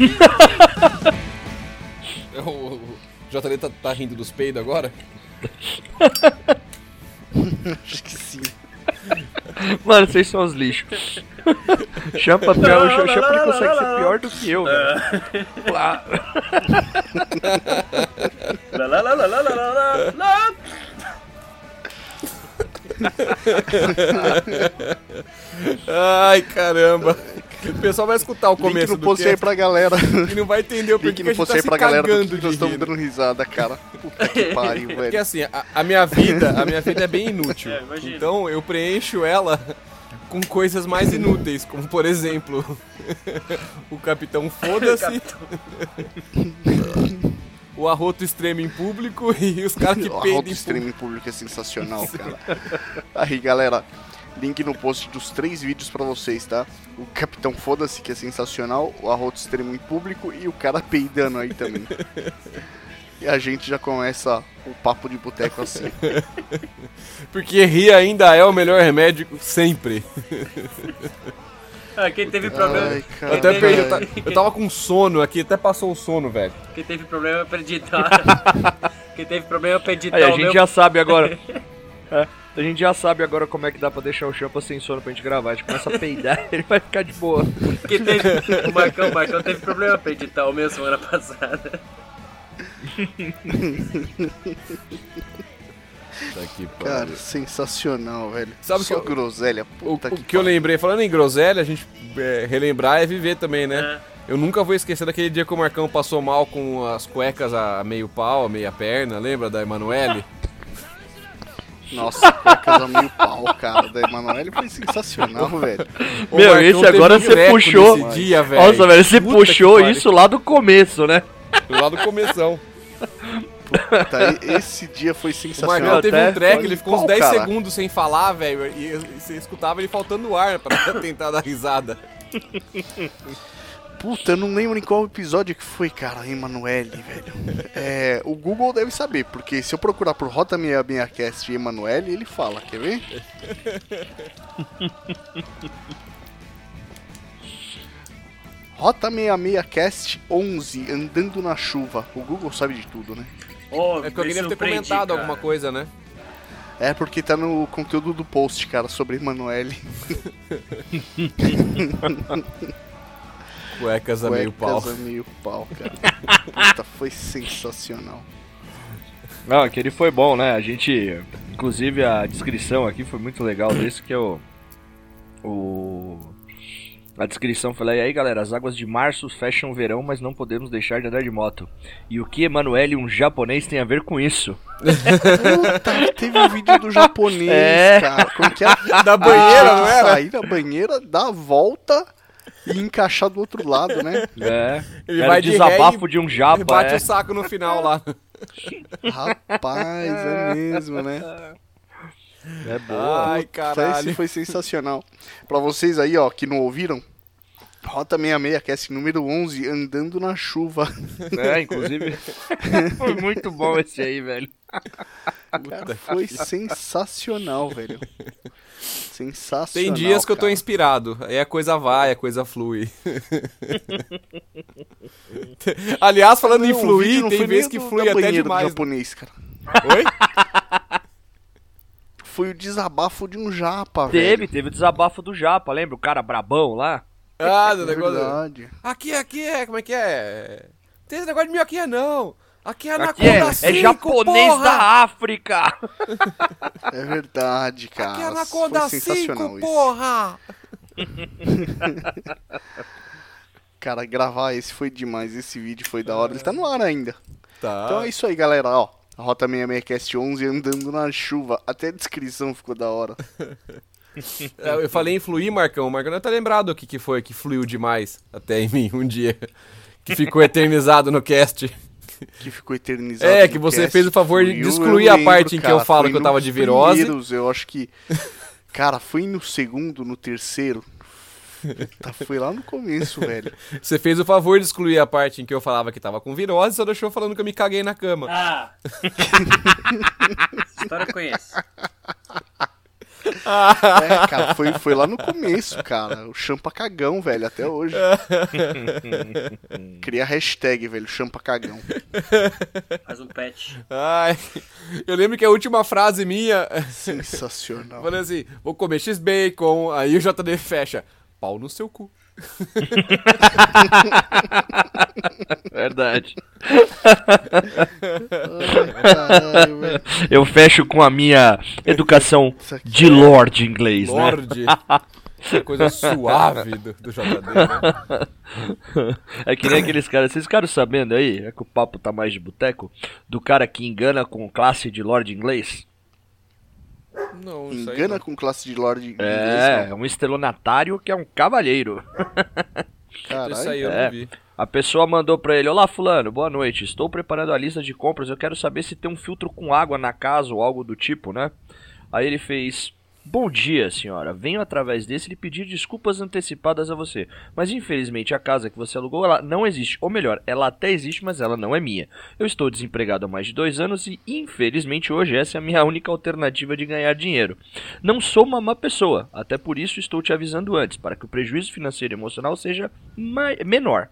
o, o JD tá, tá rindo dos peidos agora? Acho que sim. Mano, vocês são os lixos. Champa pior, o Champa consegue ser pior do que eu, lá, lá. Ai, caramba. O pessoal vai escutar o Link começo no do post aí cast pra galera. e não vai entender o Link porquê que no a gente tá aí se pra galera do cagando que de nós estamos rir. dando risada, cara. Puta que pariu, Porque velho. assim, a, a minha vida, a minha vida é bem inútil. É, então eu preencho ela com coisas mais inúteis, como por exemplo, o Capitão Foda-se, o arroto extremo em público e os caras que O peidam arroto em stream em público é sensacional, cara. Aí, galera, link no post dos três vídeos pra vocês, tá? O Capitão Foda-se, que é sensacional, o arroto extremo em público e o cara peidando aí também. E a gente já começa o papo de boteco assim. Porque rir ainda é o melhor remédio sempre. Ah, quem teve problema. Ai, Eu cara. até perdi, eu, ta- eu tava com sono aqui, até passou o sono, velho. Quem teve problema pra editar. quem teve problema pra editar Aí, a o gente meu. já sabe agora. É, a gente já sabe agora como é que dá pra deixar o Champa sem sono pra gente gravar. A gente começa a peidar, ele vai ficar de boa. Quem teve... O Marcão, o Marcão teve problema pra editar o meu semana passada. Tá aqui, Cara, sensacional, velho. Sabe Só que eu- groselha, O, puta o que, que eu lembrei, falando em groselha, a gente é, relembrar é viver também, né? É. Eu nunca vou esquecer daquele dia que o Marcão passou mal com as cuecas a meio pau, a meia perna, lembra da Emanuele? Nossa, cuecas a meio pau, cara. Da Emanuele foi sensacional, velho. O Meu, Marcão esse agora você puxou. Dia, velho. Nossa, velho, você Puta que puxou isso lá do começo, né? Lá do começão. Puta, esse dia foi O sensacional. Marcão teve até um track, ele ficou uns qual, 10 cara? segundos sem falar, velho, e você escutava ele faltando ar pra tentar dar risada. Puta, eu não lembro em qual episódio que foi, cara, Emanuele, velho. É, o Google deve saber, porque se eu procurar por Rota 66cast e Emanuele, ele fala, quer ver? Rota 66cast 11, andando na chuva. O Google sabe de tudo, né? Oh, É porque alguém deve ter comentado cara. alguma coisa, né? É porque tá no conteúdo do post, cara, sobre Emanuele. Cuecas a meio pau. Cuecas a meio pau, cara. Puta, foi sensacional. Não, aquele foi bom, né? A gente. Inclusive a descrição aqui foi muito legal desse que é o. O. A descrição foi lá, e aí galera, as águas de março fecham o verão, mas não podemos deixar de andar de moto. E o que Emanuele, um japonês, tem a ver com isso? Puta, teve um vídeo do japonês, É. cara. Como que era? Da banheira, não era? Sair da banheira, dar a volta e encaixar do outro lado, né? É. Ele Era vai de desabafo de um E japa, bate é. o saco no final lá. Rapaz, é mesmo, né? É boa. Ai, Esse caralho. foi sensacional. Pra vocês aí, ó, que não ouviram, Rota 66, cast número 11, andando na chuva. É, inclusive. foi muito bom esse aí, velho. Cara, foi sensacional, velho. Sensacional. Tem dias que eu tô inspirado. Aí a coisa vai, a coisa flui. Aliás, falando em Não, o fluir, não tem vezes nem que flui até banheira do demais. japonês, cara. Oi? Foi o desabafo de um japa, Teve, velho. teve o desabafo do japa, lembra? O cara brabão lá? Ah, do É negócio. verdade. Aqui, aqui é, como é que é? Tem esse negócio de é não. Aqui é Aqui é, Anaconda é 5, japonês porra! da África! É verdade, cara. Aqui é Anaconda Foi sensacional 5, isso. porra! Cara, gravar esse foi demais. Esse vídeo foi da hora. Ele tá no ar ainda. Tá. Então é isso aí, galera. Ó, a Rota 66cast 11 andando na chuva. Até a descrição ficou da hora. É, Eu falei em fluir, Marcão. O Marcão não tá lembrado o que, que foi que fluiu demais até em mim um dia. Que ficou eternizado no cast. Que ficou eternizado. É, que você cast. fez o favor de excluir eu a lembro, parte em que eu cara. falo que eu tava de virose. primeiros, Eu acho que. Cara, foi no segundo, no terceiro. Puta, foi lá no começo, velho. Você fez o favor de excluir a parte em que eu falava que tava com virose e só deixou falando que eu me caguei na cama. Ah! História eu conheço. É, cara, foi, foi lá no começo, cara. O champa cagão, velho, até hoje. Cria a hashtag, velho, champa cagão. Faz um patch. Ai, eu lembro que a última frase minha, Sensacional. falando assim, vou comer X-Bacon, aí o JD fecha, pau no seu cu. Verdade. Eu fecho com a minha educação de Lorde inglês, né? Lorde. Essa coisa suave do, do JD, né? É que nem aqueles caras. Vocês ficaram sabendo aí? É que o papo tá mais de boteco. Do cara que engana com classe de Lorde inglês? Não, isso aí Engana não. com classe de Lorde inglês, É, não. é um estelionatário que é um cavalheiro. Caralho. Isso aí eu É. não vi. A pessoa mandou pra ele: Olá, Fulano, boa noite. Estou preparando a lista de compras. Eu quero saber se tem um filtro com água na casa ou algo do tipo, né? Aí ele fez: Bom dia, senhora. Venho através desse lhe pedir desculpas antecipadas a você. Mas infelizmente a casa que você alugou ela não existe. Ou melhor, ela até existe, mas ela não é minha. Eu estou desempregado há mais de dois anos e infelizmente hoje essa é a minha única alternativa de ganhar dinheiro. Não sou uma má pessoa, até por isso estou te avisando antes, para que o prejuízo financeiro e emocional seja menor.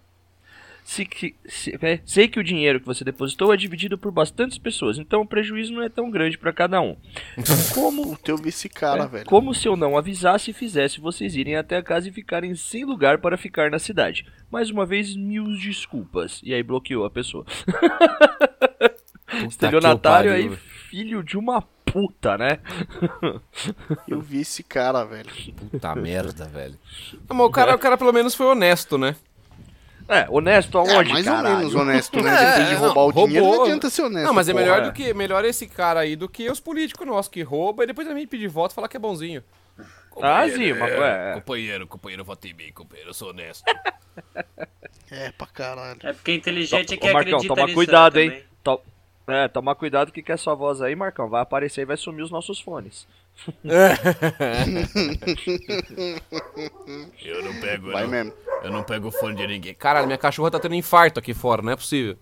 Se se- é, sei que o dinheiro que você depositou é dividido por bastantes pessoas, então o prejuízo não é tão grande para cada um. Como, Puta, eu vi esse cara, é, velho. como se eu não avisasse e fizesse vocês irem até a casa e ficarem sem lugar para ficar na cidade. Mais uma vez, mil desculpas. E aí bloqueou a pessoa. Estelionatário aí, filho de uma puta, né? Eu vi esse cara, velho. Puta merda, velho. Não, mas o cara, o cara pelo menos foi honesto, né? É, honesto É, aonde, mais caralho? ou menos honesto, né? É, Depois de não, roubar o dinheiro, roubou. não adianta ser honesto. Não, mas é porra. melhor é. do que melhor esse cara aí do que os políticos nossos que roubam e depois também pedir voto e falar que é bonzinho. Ah, sim, mas é, é. Companheiro, companheiro, vota em mim, companheiro, eu sou honesto. É, pra caralho. É porque inteligente é Ô, que Marcão, acredita toma nisso cuidado, aí hein? também. To- É, toma cuidado que que é sua voz aí, Marcão. Vai aparecer e vai sumir os nossos fones. Eu não pego, Vai mesmo. Eu não pego fone de ninguém. Caralho, minha cachorra tá tendo infarto aqui fora, não é possível.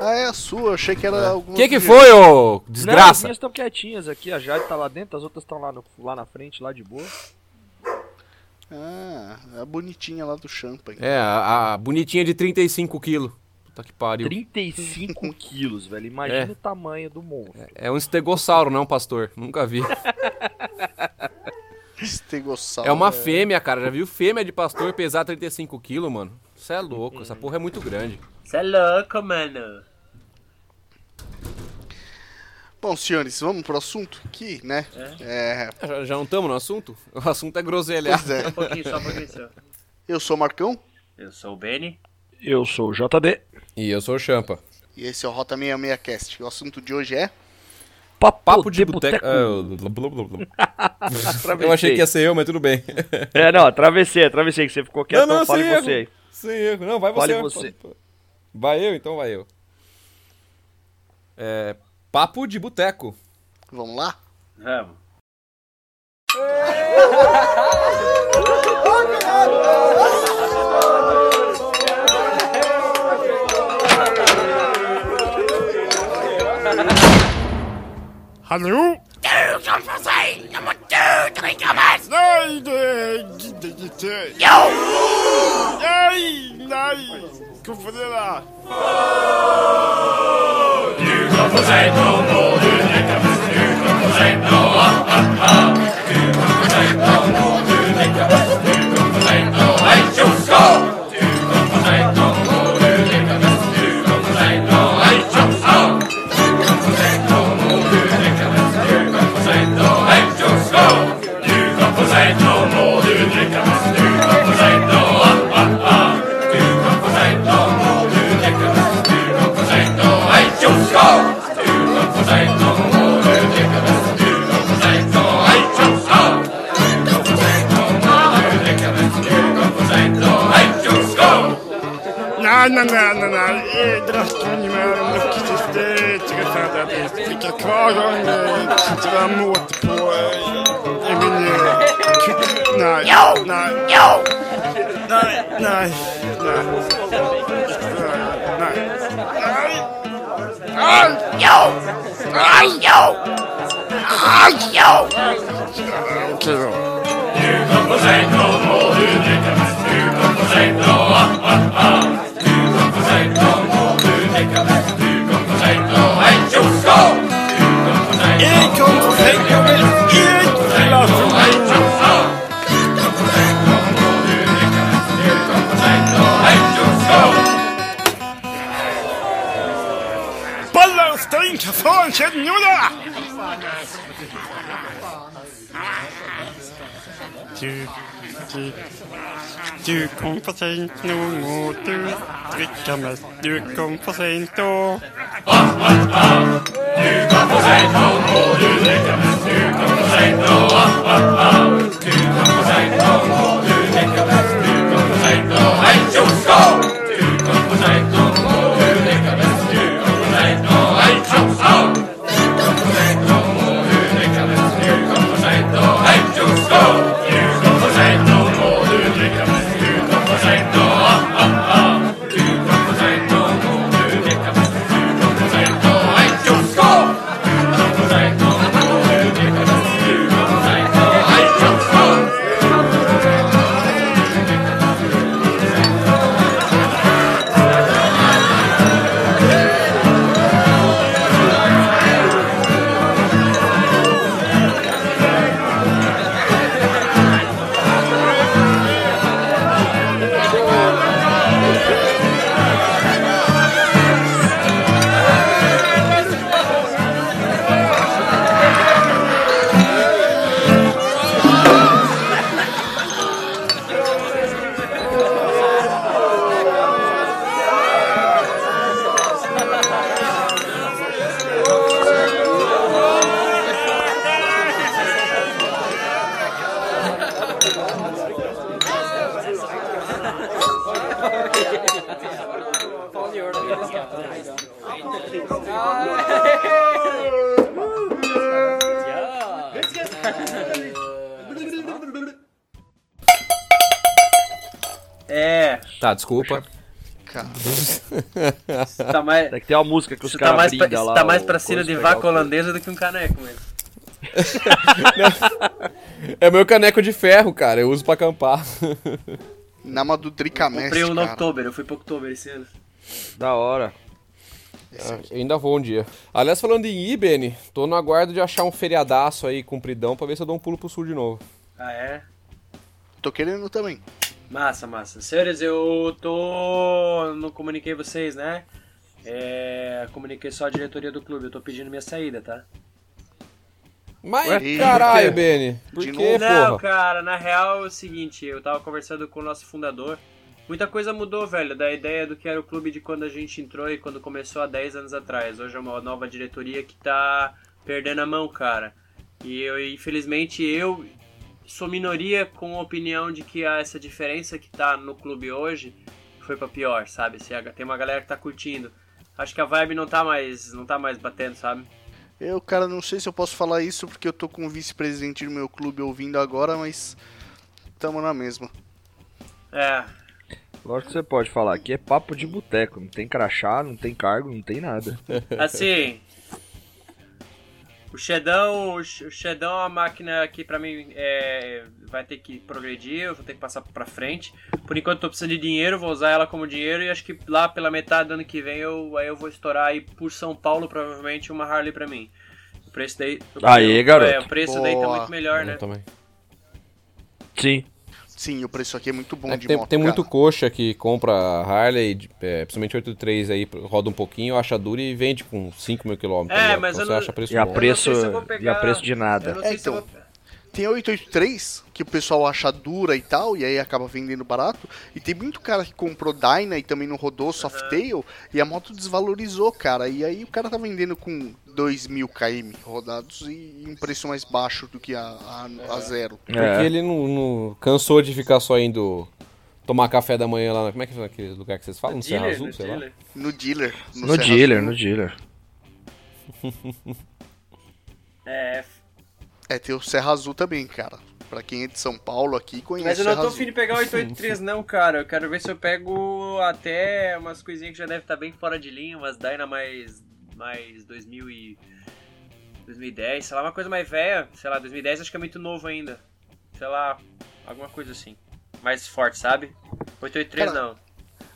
Ah, é a sua. Achei que era alguma. O que que foi, ô Não, as desgraça? minhas estão quietinhas aqui. A Jade tá lá dentro, as outras estão lá, no- lá na frente, lá de boa. Ah, a bonitinha lá do champa. É, a, a bonitinha de 35 quilos. Puta que pariu. 35 quilos, velho. Imagina É. o tamanho do monstro. É um estegossauro, não, pastor? Nunca vi. Estegossauro. É uma fêmea, cara. Já viu fêmea de pastor pesar 35 quilos, mano? Isso é louco. Essa porra é muito grande. Você é louco, mano. Bom, senhores, vamos pro assunto aqui, né? É. Já, já não estamos no assunto? O assunto é groselhar. Pois é. Só um pouquinho, só um pouquinho só. Eu sou o Marcão Eu sou o Benny. Eu sou o JD. E eu sou o Champa. e esse é o Rota 66 Cast. O assunto de hoje é. Papo, Papo de boteco. boteco. Ah. Atravessei. Eu achei que ia ser eu, mas tudo bem. É, não, atravessei, atravessei, que você ficou quietão, fale sem você aí. erro. Sem erro. Não, vai Fale você. você. Vai eu, então vai eu. É. Papo de boteco. Vamos lá? Vamos. Hallo? Du kan få si! Nå må du drikke mest! Nei, det gidder jeg ikke. Jo! Nei, nei. Hvorfor det, da? Du kan få si nå må du drikke mest. Du kan få si nå, ah, ah, ah. Du kan få si nå må du drikke mest. Du kan få si nå, hei, tjo! nej, nej, nej. Gratulerar mycket till det. att jag kvar och tittar mot på i min... Nej, nej. Jo! Nej, nej, nej. Nej. Nej! Jo! Nej, jo! Nej, jo! Okej då. Ljug upp och säg blå, må du dricka mest. Ljug upp och säg blå, ah, ah, ah. Thank you. for for for for for for drikker. Du kom for seint, nå må du drikke mest. Du kom for seint og. Du kom for seint, nå må du drikke mest. Du kom for seint og. Du kom for seint, nå må du drikke mest. Du kom for seint og og desculpa. Cara, tá mais, Tem que ter uma música que os tá caras mais, pra, lá. tá mais pra cima de vaca holandesa do que um caneco mesmo. É meu caneco de ferro, cara. Eu uso pra acampar. na do Dricamest, Comprei um no cara. Oktober, eu fui pro Oktober esse ano. Da hora. Eu ainda vou um dia. Aliás, falando em ir, Beni, tô no aguardo de achar um feriadaço aí, compridão, pra ver se eu dou um pulo pro sul de novo. Ah, é? Tô querendo também. Massa, massa. Senhores, eu tô. Não comuniquei vocês, né? É. Comuniquei só a diretoria do clube, eu tô pedindo minha saída, tá? Mas, Ué? caralho? Beni. Por De quê, novo? Não, porra? cara, na real é o seguinte, eu tava conversando com o nosso fundador. Muita coisa mudou, velho, da ideia do que era o clube de quando a gente entrou e quando começou há 10 anos atrás. Hoje é uma nova diretoria que tá perdendo a mão, cara. E eu, infelizmente, eu sou minoria com a opinião de que essa diferença que tá no clube hoje foi pra pior, sabe? Se Tem uma galera que tá curtindo. Acho que a vibe não tá mais, não tá mais batendo, sabe? Eu, cara, não sei se eu posso falar isso porque eu tô com o vice-presidente do meu clube ouvindo agora, mas tamo na mesma. É, Lógico que você pode falar. Aqui é papo de boteco. Não tem crachá, não tem cargo, não tem nada. Assim. O Shedão, o Sh- o Shedão é uma máquina que pra mim é, vai ter que progredir, eu vou ter que passar pra frente. Por enquanto tô precisando de dinheiro, vou usar ela como dinheiro e acho que lá pela metade do ano que vem eu, aí eu vou estourar aí por São Paulo provavelmente uma Harley pra mim. O preço daí. Aê, garoto. É, o preço daí tá Boa. muito melhor, né? Eu também. Sim. Sim, o preço aqui é muito bom É de tem, moto, tem muito cara. coxa que compra Harley, é, principalmente 83 aí, roda um pouquinho, acha dura e vende com 5 mil quilômetros. É, mas então eu você não- acha preço E a bom. Eu preço, não sei se eu vou e pegar- a preço de Eu nada. não sei É, se eu então. vou... Tem a 883, que o pessoal acha dura e tal, e aí acaba vendendo barato. E tem muito cara que comprou Dyna e também não rodou Softail, e a moto desvalorizou, cara. E aí o cara tá vendendo com 2.000 km rodados e um preço mais baixo do que a, a, a zero. Porque É. ele não, não cansou de ficar só indo tomar café da manhã lá. na- Como é que é aquele lugar que vocês falam? No Serra Dealer, Azul, no sei lá. dealer. No dealer. No Serra dealer, Azul. no dealer. É, É, tem o Serra Azul também, cara. Pra quem é de São Paulo aqui, conhece Mas eu não tô afim de pegar o 883 não, cara. Eu quero ver se eu pego até umas coisinhas que já devem estar bem fora de linha, umas Dyna mais, mais 2000 e... 2010, sei lá, uma coisa mais velha. Sei lá, 2010 acho que é muito novo ainda. Sei lá, alguma coisa assim. Mais forte, sabe? 883 Cara, não.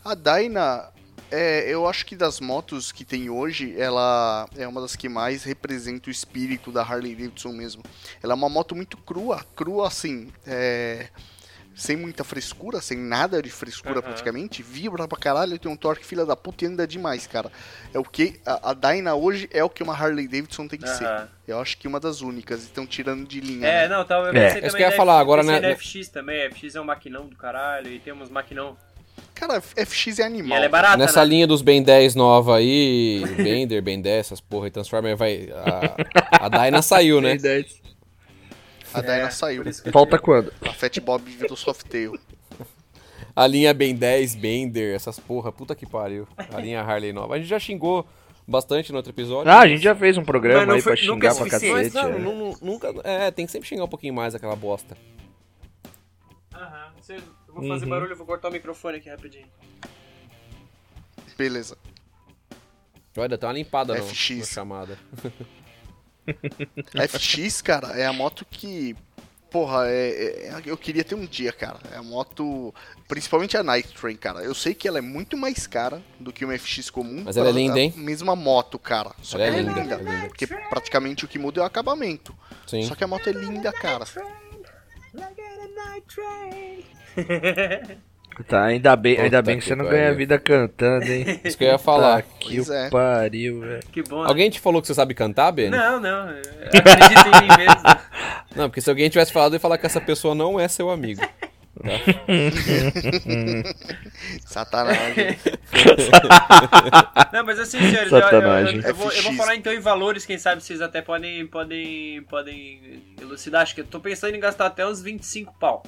A Dyna, é, eu acho que das motos que tem hoje, ela é uma das que mais representa o espírito da Harley Davidson mesmo. Ela é uma moto muito crua, crua assim, é, sem muita frescura, sem nada de frescura praticamente, vibra pra caralho, tem um torque filha da puta e anda demais, cara. É o que a, a Dyna hoje é o que uma Harley Davidson tem que ser. Eu acho que uma das únicas, estão tirando de linha. É, né? não, tava eu É. pensei Isso que eu ia da falar, F- agora, né, né- FX também, FX é um maquinão do caralho, e tem uns maquinão. Cara, FX é E animal. ela é barata, Nessa né? linha dos Ben 10 nova aí, Bender, Ben 10, essas porra e Transformer vai. A, a Dyna saiu, né? Tem 10. A Dyna É, saiu. Falta quando? A Fat Bob virou Softail. A linha Ben 10, Bender, essas porra, puta que pariu. A linha Harley nova. A gente já xingou bastante no outro episódio. Ah, a gente já fez um programa aí foi- pra nunca é xingar pra suficiente. Mas cacete. não, é. nu- nu- nunca. É, tem que sempre xingar um pouquinho mais aquela bosta. Aham, você- eu vou fazer Uhum. barulho, eu vou cortar o microfone aqui rapidinho. Beleza. Olha, tem uma limpada no, FX. na chamada. A FX, cara, é a moto que. Porra, é, é- eu queria ter um dia, cara. É a moto. Principalmente a Night Train, cara. Eu sei que ela é muito mais cara do que uma FX comum. Mas ela é linda, hein? A mesma moto, cara. Só Ela que é ela linda, é linda. é linda. Porque praticamente o que muda é o acabamento. Sim. Só que a moto é linda, cara. Tá, ainda bem, ainda Puta bem que que você não ganha vida cantando, hein? Isso que eu ia falar. Tá que é. pariu, velho. que bom. né? Alguém te falou que você sabe cantar, Ben? Não, não. eu Acredito em mim mesmo. Não, porque se alguém tivesse falado, eu ia falar que essa pessoa não é seu amigo. Satanagem. Não, mas assim, senhores, eu, eu, Satanagem. eu, eu vou, eu vou falar então em valores, quem sabe vocês até podem, podem, podem elucidar. Acho que eu tô pensando em gastar até uns 25 pau.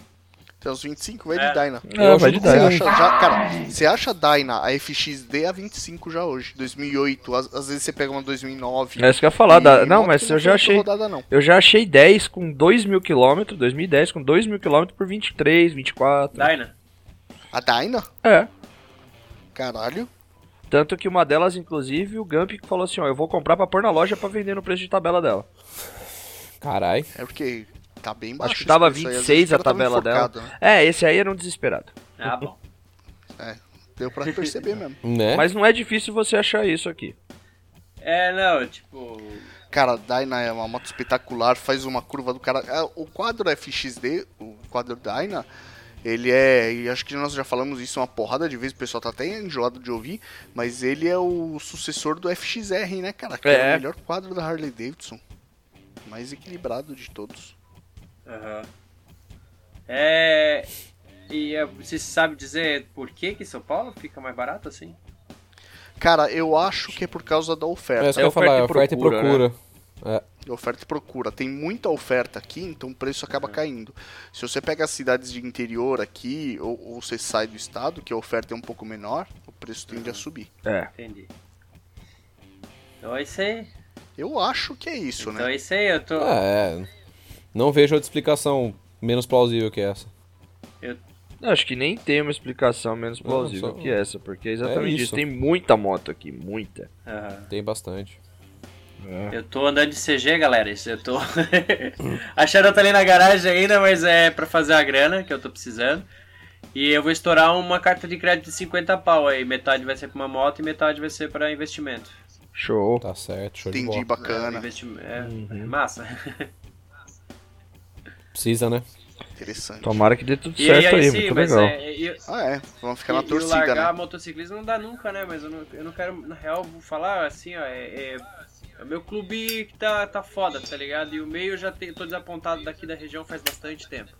Tem uns 25, vai É. de Dyna. Ah, vai de Dyna. acha já, cara, você acha a Dyna, a FXD a 25 já hoje, 2008, às, às vezes você pega uma 2009. É isso que eu ia falar. da- Não, mas eu já achei. Rodada, não. Eu já achei 10 com 2 mil quilômetros, 2010 com 2 mil quilômetros por 23, 24. Dyna. A Dyna? É. Caralho. Tanto que uma delas, inclusive, o Gump falou assim: ó, eu vou comprar pra pôr na loja pra vender no preço de tabela dela. Carai. É porque tá bem baixo. Acho que tava esse preço aí, às 26 vezes o a tava tabela dela. né? É, esse aí era um desesperado. Ah, bom. Deu pra perceber mesmo. Né? Mas não é difícil você achar isso aqui. É, não, tipo. Cara, a Dyna é uma moto espetacular, faz uma curva do cara. É, O quadro FXD, o quadro Dyna, ele é. E acho que nós já falamos isso uma porrada de vezes, o pessoal tá até enjoado de ouvir, mas ele é o sucessor do FXR, né, cara? Que é, É. o melhor quadro da Harley Davidson. Mais equilibrado de todos. Aham. É. E é, você sabe dizer por que que São Paulo fica mais barato assim? Cara, eu acho que é por causa da É oferta. isso que eu ia oferta falar, e oferta e procura, procura. Oferta e procura. Tem muita oferta aqui, então o preço acaba caindo. Se você pega as cidades de interior aqui, ou, ou você sai do estado, que a oferta é um pouco menor, o preço tende a subir. É. Entendi. Então é isso aí. Eu acho que é isso, Então né? é isso aí, eu tô. É. Não vejo outra explicação menos plausível que essa. Eu Acho que nem tem uma explicação menos Não, plausível só- que essa, porque é exatamente É isso. isso. Tem muita moto aqui, muita. Aham. Tem bastante. Eu tô andando de CG, galera. Isso eu tô. a Shadow tá ali na garagem ainda, mas é pra fazer a grana que eu tô precisando. E eu vou estourar uma carta de crédito de 50 pau aí. Metade vai ser pra uma moto e metade vai ser pra investimento. Show. Tá certo, show de Entendi, bola. É, bacana. investi- é, Uhum. é massa. Precisa, né? Interessante. Tomara que dê tudo E certo aí, sim, muito legal. é, e- Ah, é. Vamos ficar e- na torcida, largar né? motociclismo não dá nunca, né? Mas eu não, eu não quero, na real, vou falar assim, ó, é, é, é o meu clube que tá, tá foda, tá ligado? E o meio eu já te, tô desapontado daqui da região faz bastante tempo.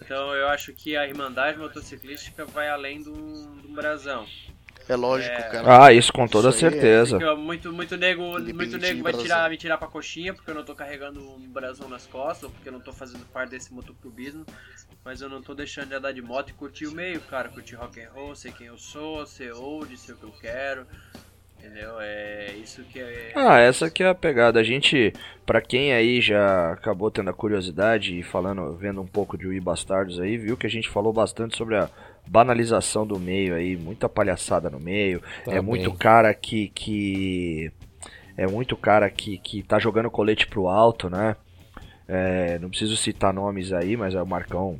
Então eu acho que a Irmandade Motociclística vai além do, do brasão. É lógico, É. cara. Ah, isso com toda Isso é- certeza. Porque, ó, muito, muito nego, muito nego vai tirar, me tirar pra coxinha porque eu não tô carregando um brasão nas costas, ou porque eu não tô fazendo parte desse motoclubismo. Mas eu não tô deixando de andar de moto e curtir o meio, cara. Curtir rock and roll, sei quem eu sou, ser old, ser o que eu quero. Entendeu? É isso que é. Ah, essa que é a pegada. A gente, pra quem aí já acabou tendo a curiosidade e falando, vendo um pouco de Wii Bastardos aí, viu que a gente falou bastante sobre a banalização do meio aí, muita palhaçada no meio. Tá é muito bem. cara que que é muito cara que, que tá jogando colete pro alto, né? É, não preciso citar nomes aí, mas é o Marcão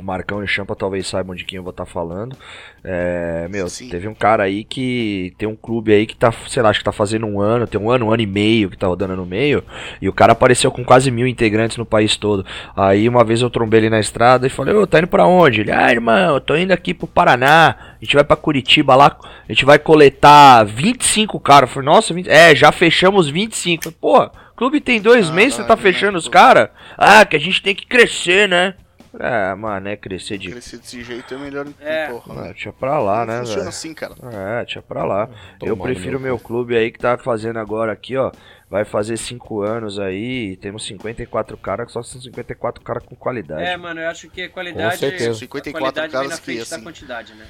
o Marcão e o Champa talvez saibam de quem eu vou estar tá falando. É, meu, Sim. teve um cara aí que tem um clube aí que tá, sei lá, acho que tá fazendo um ano, tem um ano, um ano e meio que tá rodando no meio, e o cara apareceu com quase mil integrantes no país todo. Aí uma vez eu trombei ele na estrada e falei, ô, tá indo pra onde? Ele, ah, irmão, eu tô indo aqui pro Paraná, a gente vai pra Curitiba lá, a gente vai coletar 25 caras. Eu falei, nossa, 20... é, já fechamos 25. Falei, Pô, clube tem dois ah, meses, você tá fechando os caras? Ah, que a gente tem que crescer, né? É, mano, é crescer de. Crescer desse jeito é melhor é. porra, né? Tinha pra lá, né? Funciona assim, cara. É, tinha pra lá. eu prefiro meu clube aí que tá fazendo agora aqui, ó. Vai fazer 5 anos aí e temos 54 caras, só são 54 caras com qualidade. É, mano, eu acho que a qualidade. Com certeza. 54 caras que assim. quantidade, né?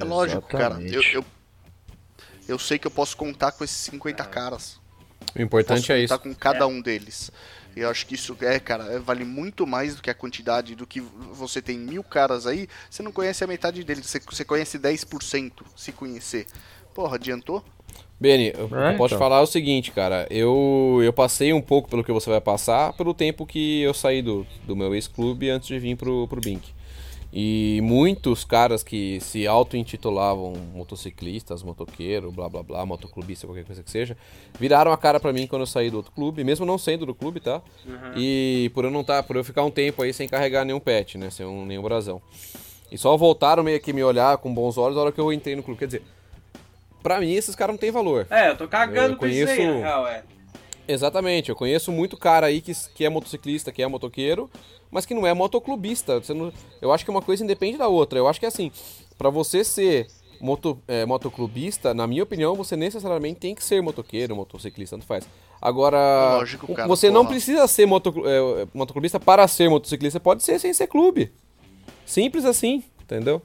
É lógico, cara. Eu, eu, eu sei que eu posso contar com esses 50 caras. O importante é isso. com cada é. um deles. Eu acho que isso é, cara, é, vale muito mais do que a quantidade do que você tem mil caras aí, você não conhece a metade deles, você, você conhece 10% se conhecer. Porra, adiantou? Beni, eu, é, posso então. falar o seguinte, cara. Eu, eu passei um pouco pelo que você vai passar, pelo tempo que eu saí do, do meu ex-clube antes de vir pro, pro Bink. E muitos caras que se auto-intitulavam motociclistas, motoqueiro, blá blá blá, motoclubista, qualquer coisa que seja, viraram a cara para mim quando eu saí do outro clube, mesmo não sendo do clube, tá? Uhum. E por eu não tá, por eu ficar um tempo aí sem carregar nenhum pet, né, sem um, nenhum brasão. E só voltaram meio que me olhar com bons olhos na hora que eu entrei no clube, quer dizer, pra mim esses caras não têm valor. É, eu tô cagando eu, eu conheço... isso aí, na real, é. Exatamente, eu conheço muito cara aí que, que é motociclista, que é motoqueiro, mas que não é motoclubista. Não, eu acho que uma coisa independe da outra. Eu acho que é assim, para você ser moto, é, motoclubista, na minha opinião, você necessariamente tem que ser motoqueiro, motociclista, tanto faz. Agora, Lógico, cara, você porra. não precisa ser moto, é, motoclubista para ser motociclista, pode ser sem ser clube. Simples assim, entendeu?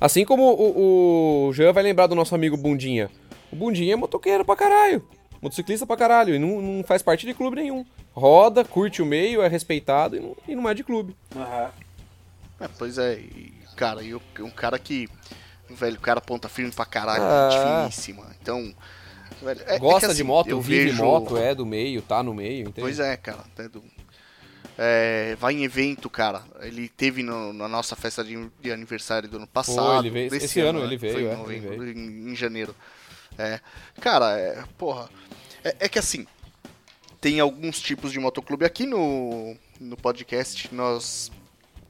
Assim como o, o Jean vai lembrar do nosso amigo Bundinha. O Bundinha é motoqueiro pra caralho. Motociclista pra caralho. E não, não faz parte de clube nenhum roda, curte o meio, é respeitado e não, e não é de clube. Uhum. É, pois é, e, cara, e um cara que. Velho, o cara ponta firme pra caralho, ah. finíssima. Então. Velho, é, Gosta é assim, de moto, vive vejo... moto, é do meio, tá no meio, entende? Pois é, cara. É do... É, vai em evento, cara. Ele teve no, na nossa festa de, de, aniversário do ano passado. ele veio, esse ano, ano ele veio, foi é, em, ele veio. Em, em, janeiro. É, cara, é, porra. É, é, que assim, tem alguns tipos de motoclube. Aqui no, no podcast nós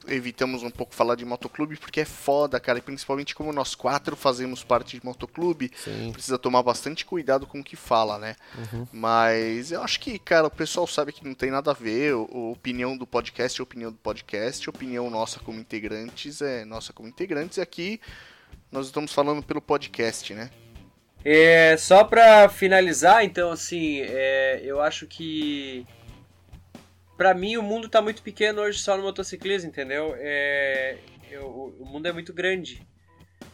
evitamos um pouco falar de motoclube porque é foda, cara. E principalmente como nós quatro fazemos parte de motoclube, Sim. precisa tomar bastante cuidado com o que fala, né? Uhum. Mas eu acho que, cara, o pessoal sabe que não tem nada a ver. A opinião do podcast é opinião do podcast, a opinião nossa como integrantes é nossa como integrantes. E aqui nós estamos falando pelo podcast, né? É, só pra finalizar, então, assim, é, eu acho que. Pra mim, o mundo tá muito pequeno hoje só no motociclismo, entendeu? É, eu, o mundo é muito grande.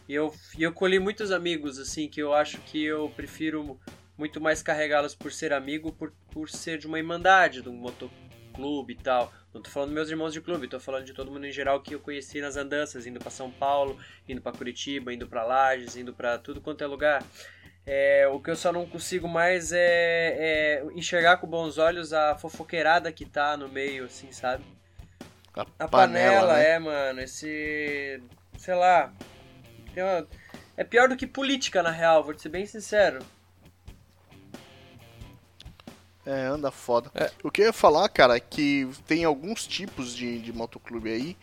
E eu, eu colhi muitos amigos, assim, que eu acho que eu prefiro muito mais carregá-los por ser amigo, por, por ser de uma irmandade, de um motoclube e tal. Não tô falando meus irmãos de clube, tô falando de todo mundo em geral que eu conheci nas andanças, indo para São Paulo, indo para Curitiba, indo para Lages, indo para tudo quanto é lugar. É, o que eu só não consigo mais é, é, enxergar com bons olhos a fofoqueirada que tá no meio, assim, sabe? A, a panela, panela né? é, mano, esse. Sei lá. Uma, é pior do que política, na real, vou te ser bem sincero. É, anda foda. É. O que eu ia falar, cara, é que tem alguns tipos de, de motoclube aí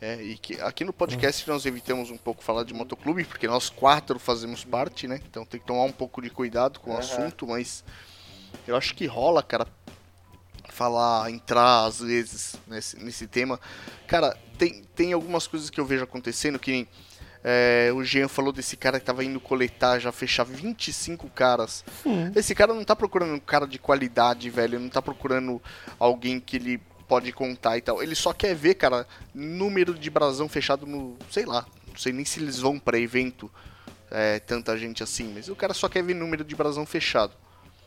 é, e que aqui no podcast nós evitamos um pouco falar de motoclube, porque nós quatro fazemos parte, né? Então tem que tomar um pouco de cuidado com o uhum. assunto, mas eu acho que rola, cara, falar, entrar às vezes nesse, nesse tema. Cara, tem, tem algumas coisas que eu vejo acontecendo que é, o Jean falou desse cara que tava indo coletar, já fechar 25 caras. Hum. Esse cara não tá procurando um cara de qualidade, velho. Não tá procurando alguém que ele pode contar e tal. Ele só quer ver, cara, número de brasão fechado no. sei lá. Não sei nem se eles vão para evento. É, tanta gente assim, mas o cara só quer ver número de brasão fechado.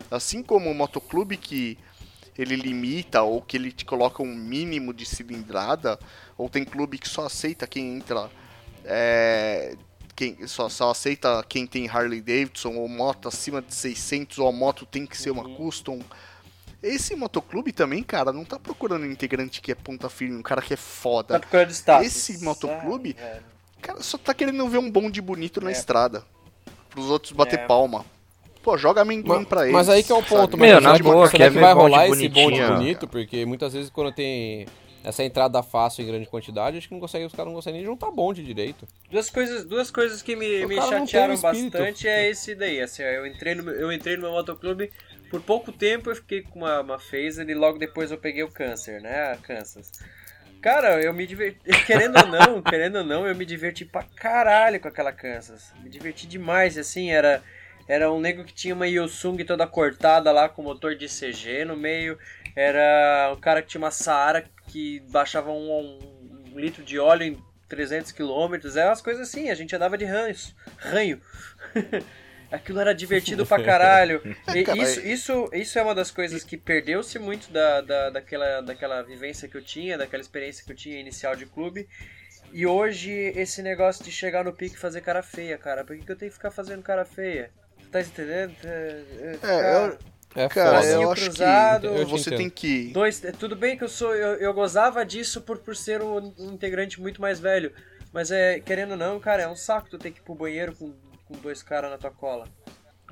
Assim como o motoclube que ele limita ou que ele te coloca um mínimo de cilindrada, ou tem clube que só aceita quem entra é, quem só, só aceita quem tem Harley Davidson ou moto acima de 600 ou a moto tem que ser uma Uhum. custom. Esse motoclube também, cara, não tá procurando um integrante que é ponta firme, um cara que é Tá foda. procurando status. Esse motoclube- velho. O cara só tá querendo ver um bonde bonito na É. estrada. Pros outros bater É. palma. Pô, joga amendoim Mas, pra eles. mas aí que é o ponto, sabe? mas Meu, na que- boa, será quer que vai rolar esse bonde bonitinho? bonito? Porque muitas vezes quando tem essa entrada fácil em grande quantidade, acho que não consegue, os caras não conseguem nem juntar bonde direito. Duas coisas, duas coisas que me, O me chatearam bastante é esse daí. Assim, eu entrei no, eu entrei no meu motoclube por pouco tempo, eu fiquei com uma, uma phaser e logo depois eu peguei o câncer, né? A Kansas. Cara, eu me diverti. Querendo ou não, querendo ou não, eu me diverti pra caralho com aquela Kansas. Me diverti demais, assim, era. Era um nego que tinha uma Yosung toda cortada lá com motor de CG no meio. Era um cara que tinha uma Saara que baixava um, um litro de óleo em 300 km. É umas coisas assim, a gente andava de ranhos, ranho. Aquilo era divertido pra caralho. E Cara, isso, isso, isso é uma das coisas que perdeu-se muito da, da, daquela, daquela vivência que eu tinha, daquela experiência que eu tinha inicial de clube. E hoje, esse negócio de chegar no pique e fazer cara feia, cara. Por que, que eu tenho que ficar fazendo cara feia? Tá entendendo? É, É, É Cara, foda. eu Bracinho acho cruzado. que Eu te você entendo. tem que. Dois, é, tudo bem que eu sou, eu, eu gozava disso por, por ser um, um integrante muito mais velho, mas é querendo ou não, cara, é um saco tu ter que ir pro banheiro com, com dois caras na tua cola.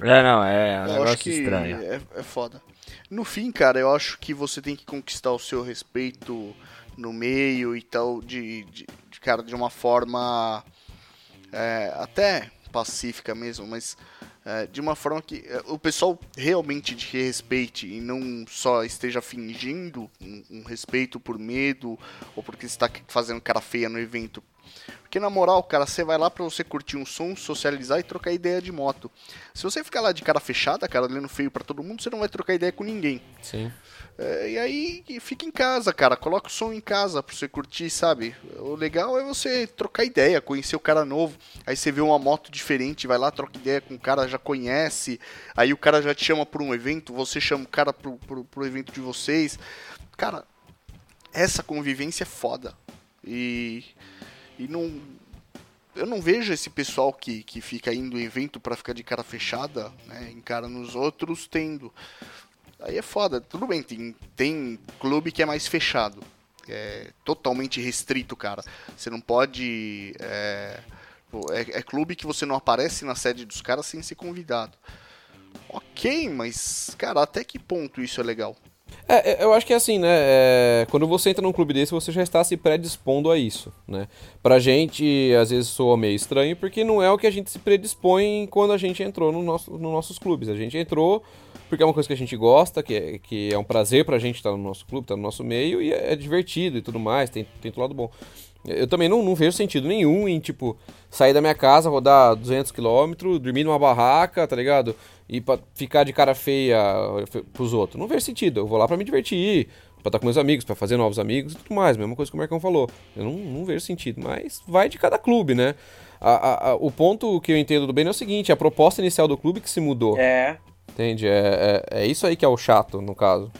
É, não, é um Eu negócio acho que estranho. é, é foda. No fim, cara, eu acho que você tem que conquistar o seu respeito no meio e tal, de, de, de, cara, de uma forma é, até pacífica mesmo, mas é, de uma forma que é, o pessoal realmente te respeite e não só esteja fingindo um, um respeito por medo ou porque está fazendo cara feia no evento. Porque na moral, cara, você vai lá pra você curtir um som, socializar e trocar ideia de moto. Se você ficar lá de cara fechada, cara, olhando feio pra todo mundo, você não vai trocar ideia com ninguém. Sim. É, e aí fica em casa, cara. Coloca o som em casa pra você curtir, sabe? O legal é você trocar ideia, conhecer o cara novo. Aí você vê uma moto diferente, vai lá, troca ideia com o cara, já conhece. Aí o cara já te chama pra um evento, você chama o cara pro, pro, pro evento de vocês. Cara, essa convivência é foda. E. E não. Eu não vejo esse pessoal que, que fica indo em evento pra ficar de cara fechada, né? Encara nos outros tendo. Aí é foda. Tudo bem, tem, tem clube que é mais fechado. É totalmente restrito, cara. Você não pode. É, é, é clube que você não aparece na sede dos caras sem ser convidado. Ok, mas, cara, até que ponto isso é legal? É, é, eu acho que é assim, né? é, quando você entra num clube desse, você já está se predispondo a isso, né? Pra gente, às vezes soa meio estranho, porque não é o que a gente se predispõe quando a gente entrou no nosso, nos nossos clubes. A gente entrou porque é uma coisa que a gente gosta, que é, que é um prazer pra gente estar no nosso clube, estar no nosso meio, e é, é divertido e tudo mais, tem, tem todo lado bom. Eu também não, não vejo sentido nenhum em, tipo, sair da minha casa, rodar 200km, dormir numa barraca, tá ligado? E pra ficar de cara feia fe- pros outros. Não vejo sentido. Eu vou lá pra me divertir, pra estar com meus amigos, pra fazer novos amigos e tudo mais. Mesma coisa que o Marcão falou. Eu não, não vejo sentido. Mas vai de cada clube, né? A- a- a- o ponto que eu entendo do bem é o seguinte: a proposta inicial do clube que se mudou. É. Entende? É, é, é isso aí que é o chato, no caso.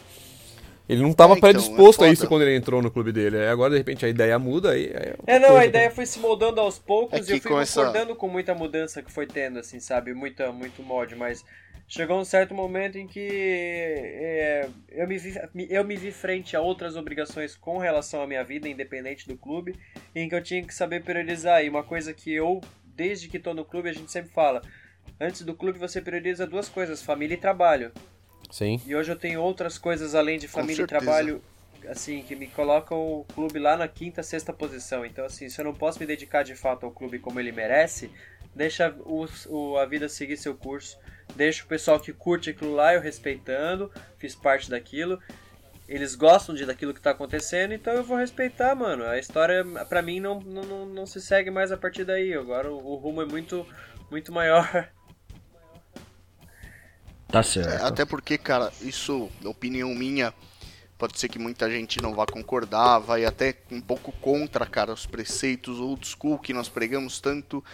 Ele não estava É, então, predisposto é a isso quando ele entrou no clube dele. Aí agora, de repente, a ideia muda aí. aí outra É, não, a ideia foi se moldando aos poucos É e eu fui com essa- concordando com muita mudança que foi tendo, assim, sabe? Muita, muito mod, mas chegou um certo momento em que é, eu, me vi, eu me vi frente a outras obrigações com relação à minha vida, independente do clube, em que eu tinha que saber priorizar. E uma coisa que eu, desde que tô no clube, a gente sempre fala. Antes do clube você prioriza duas coisas, família e trabalho. Sim. E hoje eu tenho outras coisas além de família e trabalho, assim, que me colocam o clube lá na quinta, sexta posição. Então, assim, se eu não posso me dedicar de fato ao clube como ele merece, deixa o, o- a vida seguir seu curso. Deixa o pessoal que curte aquilo lá, eu respeitando, fiz parte daquilo. Eles gostam de daquilo que tá acontecendo, então eu vou respeitar, mano. A história, pra mim, não, não, não, não se segue mais a partir daí. Agora o, o rumo é muito, muito maior. Tá É, certo. até porque, cara, isso, opinião minha, pode ser que muita gente não vá concordar, vai até um pouco contra, cara, os preceitos old school que nós pregamos tanto,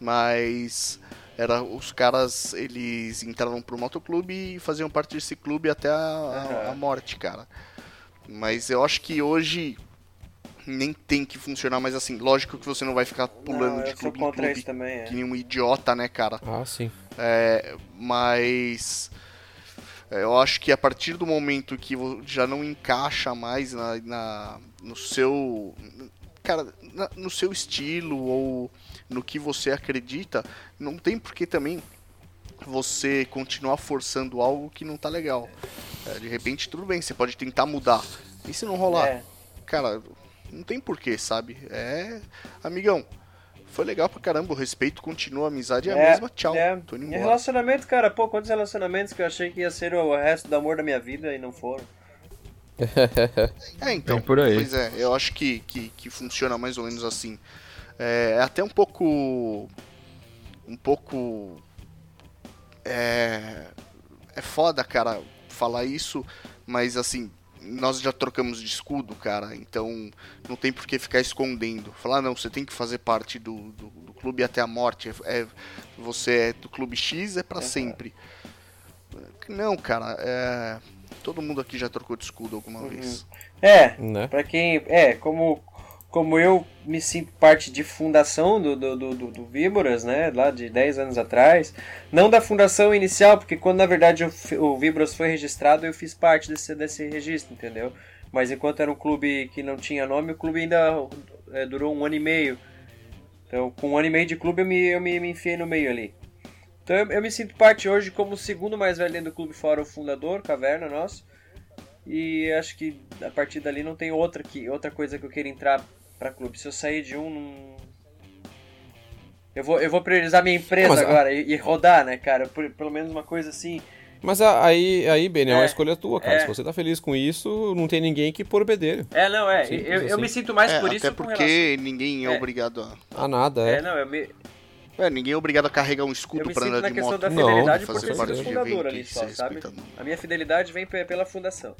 mas era os caras, eles entraram pro motoclube e faziam parte desse clube até a, a- a morte, cara. Mas eu acho que hoje nem tem que funcionar, mas assim, lógico que você não vai ficar pulando Não, de clube em clube isso também, é. que nem um idiota, né, cara? Ah, sim. É, mas é, eu acho que a partir do momento que já não encaixa mais na, na- no seu cara na- no seu estilo ou no que você acredita, não tem por que também você continuar forçando algo que não tá legal. É, de repente tudo bem, você pode tentar mudar. E se não rolar, É. cara, não tem porquê, sabe? É, amigão, foi legal pra caramba, o respeito continua, a amizade é a mesma, tchau, é. tô indo E embora. relacionamento, cara, pô, quantos relacionamentos que eu achei que ia ser o resto do amor da minha vida e não foram. É, então, Bem por aí. pois é, eu acho que, que, que funciona mais ou menos assim. É, é até um pouco. Um pouco. É. É foda, cara, falar isso, mas assim, nós já trocamos de escudo, cara, então não tem por que ficar escondendo. Falar, não, você tem que fazer parte do, do, do clube até a morte. É, é- você é do clube X, é pra sempre. Não, cara, é. Todo mundo aqui já trocou de escudo alguma vez. É, Né? Pra quem. É, como, como eu me sinto parte de fundação do, do, do, do, Víboras, né? Lá de 10 anos atrás. Não da fundação inicial, porque quando na verdade o, o Víboras foi registrado, eu fiz parte desse, desse registro, entendeu? Mas enquanto era um clube que não tinha nome, o clube ainda é, durou um ano e meio. Então, com um ano e meio de clube, eu me, eu me, me enfiei no meio ali. Então, eu, eu me sinto parte hoje como o segundo mais velho dentro do clube, fora o fundador, Caverna, nosso. E acho que a partir dali não tem outra, que, outra coisa que eu queira entrar pra clube. Se eu sair de um, não... eu, vou, eu vou priorizar minha empresa Mas a- agora e, e rodar, né, cara? Por- pelo menos uma coisa assim. Mas a- aí, aí Benny, é uma É, escolha tua, cara. é. Se você tá feliz com isso, não tem ninguém que pôr o bedelho. É, não, é. Simples Eu, eu assim. me sinto mais É, por até isso com porque ninguém é, É. obrigado a. Ah, nada, é. É, não, eu me, É, ninguém é obrigado a carregar um eu escudo me pra sinto andar na de questão moto. da Não, fidelidade por fazer ter sido de fundador ali só, sabe? A minha fidelidade vem pe- pela fundação.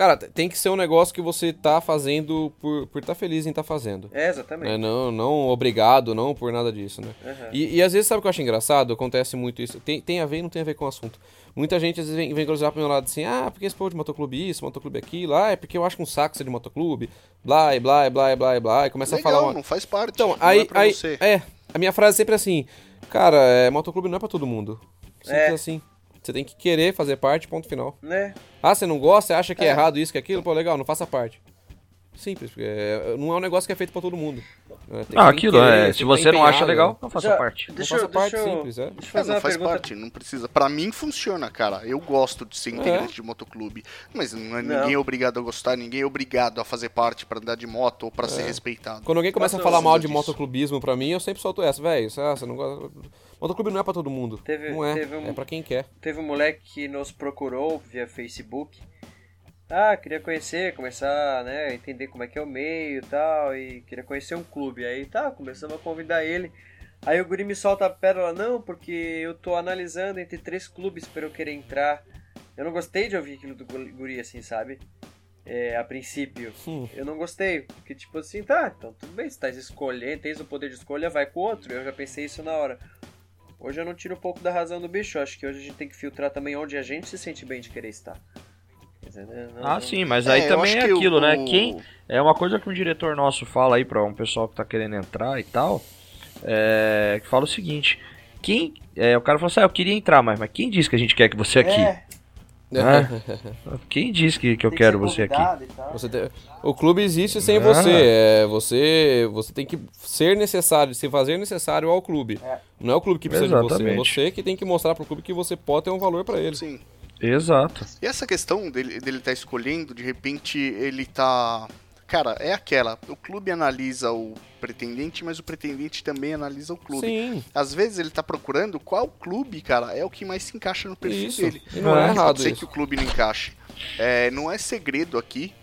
Cara, tem que ser um negócio que você tá fazendo por estar tá feliz em estar tá fazendo. É, exatamente. Né? Não, não obrigado, não por nada disso, né? Aham. E, e às vezes, sabe o que eu acho engraçado? Acontece muito isso. Tem, tem a ver e não tem a ver com o assunto. Muita gente às vezes vem, vem cruzar pro meu lado assim, ah, porque esse povo de motoclube isso, motoclube aquilo, ah, é porque eu acho que um saco ser de motoclube, blá, e blá, e blá, e blá, e blá, e começa Legal, a falar uma... não faz parte. Então, não aí, é pra aí, você. é, a minha frase é sempre assim, cara, é, motoclube não é pra todo mundo. Simples É. assim. Você tem que querer fazer parte, ponto final. Né? Ah, você não gosta, você acha que é, errado isso, que aquilo, pô, legal, não faça parte. Simples, porque é- não é um negócio que é feito pra todo mundo. Tem Ah, aquilo, querer, é. Se você tá não acha legal, não faça Já- parte. Não Deixa, faça eu- parte deixa eu- simples, é. Deixa eu É, fazer não uma faz pergunta. parte, não precisa. Pra mim funciona, cara. Eu gosto de ser integrante de motoclube. Mas não é, Não. ninguém é obrigado a gostar, ninguém é obrigado a fazer parte pra andar de moto ou pra ser respeitado. Quando alguém começa a falar mal de disso. motoclubismo pra mim, eu sempre solto essa, velho. Ah, você não gosta. Motoclube não é pra todo mundo. Teve- não é. teve um- É pra quem quer. teve um moleque que nos procurou via Facebook. Ah, queria conhecer, começar, né, entender como é que é o meio e tal, e queria conhecer um clube. Aí tá, começamos a convidar ele. Aí o guri me solta a pérola, não, porque eu tô analisando entre três clubes para eu querer entrar. Eu não gostei de ouvir aquilo do guri assim, sabe? É, a princípio. Hum. Eu não gostei, porque tipo assim, tá, então tudo bem, se tá escolhendo, tens o poder de escolha, vai com o outro. Eu já pensei isso na hora. Hoje eu não tiro um pouco da razão do bicho. Eu acho que hoje a gente tem que filtrar também onde a gente se sente bem de querer estar. Dizer, não- Ah, não- sim, mas É, aí eu também é que aquilo, o- né? Quem é uma coisa que um diretor nosso fala aí pra um pessoal que tá querendo entrar e tal, é que fala o seguinte: quem é, o cara falou assim, ah, eu queria entrar, mas, mas quem disse que a gente quer que você aqui? É, Né? Quem disse que, que eu tem que quero ser você aqui? Você tem- O clube existe sem Ah. você. É, você. Você tem que ser necessário, se fazer necessário ao clube. É. Não é o clube que precisa de você. É Exatamente. você que tem que mostrar pro clube que você pode ter um valor pra ele. Sim. Exato. E essa questão dele, dele tá escolhendo, de repente ele tá. Cara, é aquela. O clube analisa o pretendente, mas o pretendente também analisa o clube. Sim, Às vezes ele tá procurando qual clube, cara, é o que mais se encaixa no perfil isso. dele. E não é, É, Pode errado ser isso. que o clube não encaixe. É, não é segredo aqui.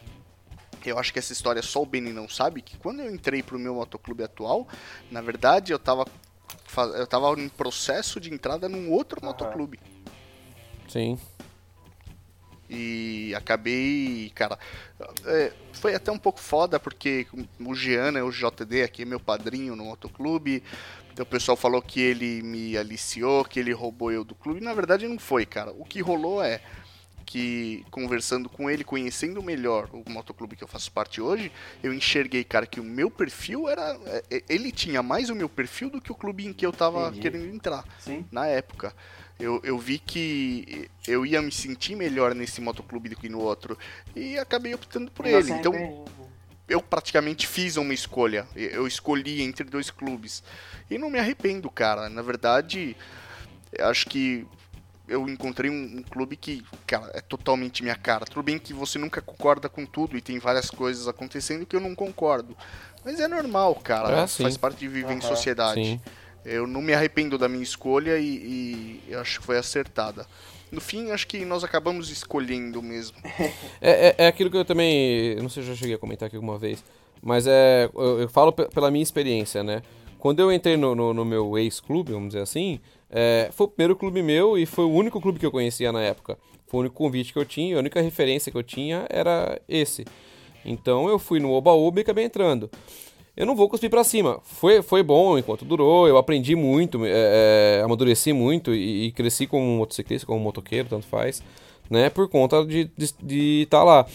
Eu acho que essa história só o Benny não sabe. Que quando eu entrei pro meu motoclube atual, na verdade eu tava, eu tava em processo de entrada num outro Aham. motoclube. Sim. E acabei, cara. é, foi até um pouco foda, porque o Jean, né, o JD aqui, é meu padrinho no motoclube. Então o pessoal falou que ele me aliciou, que ele roubou eu do clube. Na verdade não foi, cara. O que rolou é. que conversando com ele, conhecendo melhor o motoclube que eu faço parte hoje, eu enxerguei, cara, que o meu perfil era. é, é, Ele tinha mais o meu perfil do que o clube em que eu tava Entendi. querendo entrar Sim. na época. Eu, eu vi que eu ia me sentir melhor nesse motoclube do que no outro. E acabei optando por ele. Então, né? eu praticamente fiz uma escolha. Eu escolhi entre dois clubes. E não me arrependo, cara. Na verdade, acho que eu encontrei um, um clube que, cara, é totalmente minha cara. Tudo bem que você nunca concorda com tudo e tem várias coisas acontecendo que eu não concordo. Mas é normal, cara. É. Faz parte de viver em Aham, sociedade. Sim. Eu não me arrependo da minha escolha e, e acho que foi acertada. No fim, acho que nós acabamos escolhendo mesmo. É, é, é aquilo que eu também. Não sei se eu já cheguei a comentar aqui alguma vez. Mas é. Eu, eu falo pe- pela minha experiência, né? Quando eu entrei no, no, no meu ex-clube, vamos dizer assim, é, foi o primeiro clube meu e foi o único clube que eu conhecia na época. Foi o único convite que eu tinha, a única referência que eu tinha era esse. Então eu fui no Oba-Oba e acabei entrando. Eu não vou cuspir pra cima. Foi, foi bom enquanto durou, eu aprendi muito, é, é, amadureci muito e, e cresci como motociclista, como motoqueiro, tanto faz, né? Por conta de estar estar lá.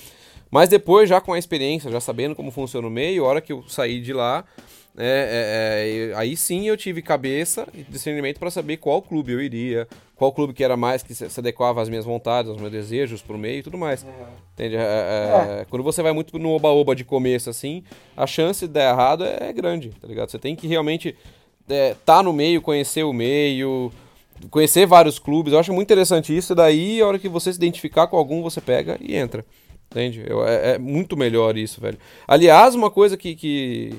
Mas depois, já com a experiência, já sabendo como funciona o meio, a hora que eu saí de lá, é, é, é, aí sim eu tive cabeça e discernimento para saber qual clube eu iria, qual clube que era mais que se adequava às minhas vontades, aos meus desejos pro meio e tudo mais. Entende? É, é, Quando você vai muito no oba-oba de começo assim, a chance de dar errado é, é grande, tá ligado? Você tem que realmente é, tá no meio, conhecer o meio, conhecer vários clubes. Eu acho muito interessante isso. Daí, a hora que você se identificar com algum, você pega e entra. Entende? Eu- é, é muito melhor isso, velho. Aliás, uma coisa que, que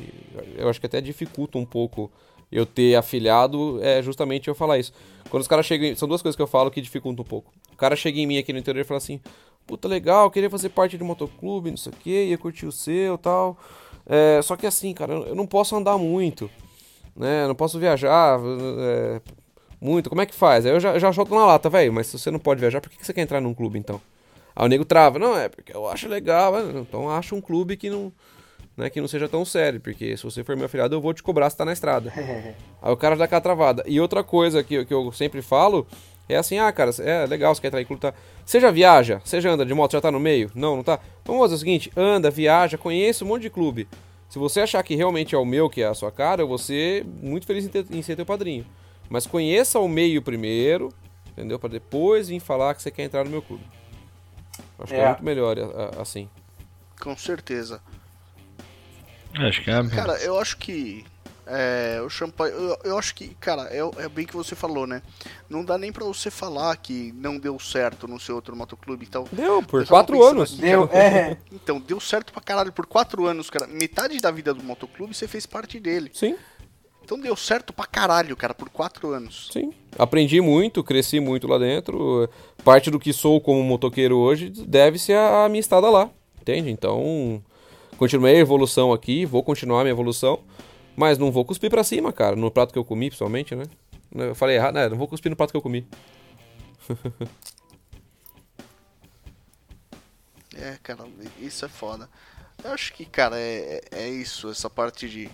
eu acho que até dificulta um pouco eu ter afiliado é justamente eu falar isso. Quando os caras chegam. São duas coisas que eu falo que dificultam um pouco. O cara chega em mim aqui no interior e fala assim: Puta, legal, queria fazer parte de motoclube, não sei o que, ia curtir o seu tal. É, só que assim, cara, eu não posso andar muito. Né? Eu não posso viajar é, muito. Como é que faz? Aí eu já, já solto na lata, velho. Mas se você não pode viajar, por que que você quer entrar num clube então? Aí o nego trava. Não, é porque eu acho legal. Então acha um clube que não, né, que não seja tão sério. Porque se você for meu afiliado, eu vou te cobrar se tá na estrada. Aí o cara dá aquela travada. E outra coisa que, eu- que eu sempre falo é assim: ah, cara, é legal, você quer entrar em clube, tá? Você já viaja? Você já anda de moto? Já tá no meio? Não, não tá? Vamos fazer o seguinte: anda, viaja, conheça um monte de clube. Se você achar que realmente é o meu que é a sua cara, eu vou ser muito feliz em, ter- em ser teu padrinho. Mas conheça o meio primeiro, entendeu? Pra depois vir falar que você quer entrar no meu clube. Acho que é É. muito melhor a- a- assim. Com certeza. Acho que é. Cara, eu acho que. É, o champanhe. Eu, eu acho que, cara, é, é bem que você falou, né? Não dá nem pra você falar que não deu certo no seu outro motoclube e tal. Deu, por quatro anos. aqui, Deu, é. Então, deu certo pra caralho por quatro anos, cara. Metade da vida do motoclube você fez parte dele. Sim, Então deu certo pra caralho, cara, por quatro anos. sim. Aprendi muito, cresci muito lá dentro. Parte do que sou como motoqueiro hoje deve-se à minha estada lá. Entende? Então, continuei a evolução aqui, vou continuar a minha evolução. Mas não vou cuspir pra cima, cara. No prato que eu comi, principalmente, né? Eu falei errado, né? Não vou cuspir no prato que eu comi. É, cara, isso é foda. Eu acho que, cara, é, é é isso, essa parte de,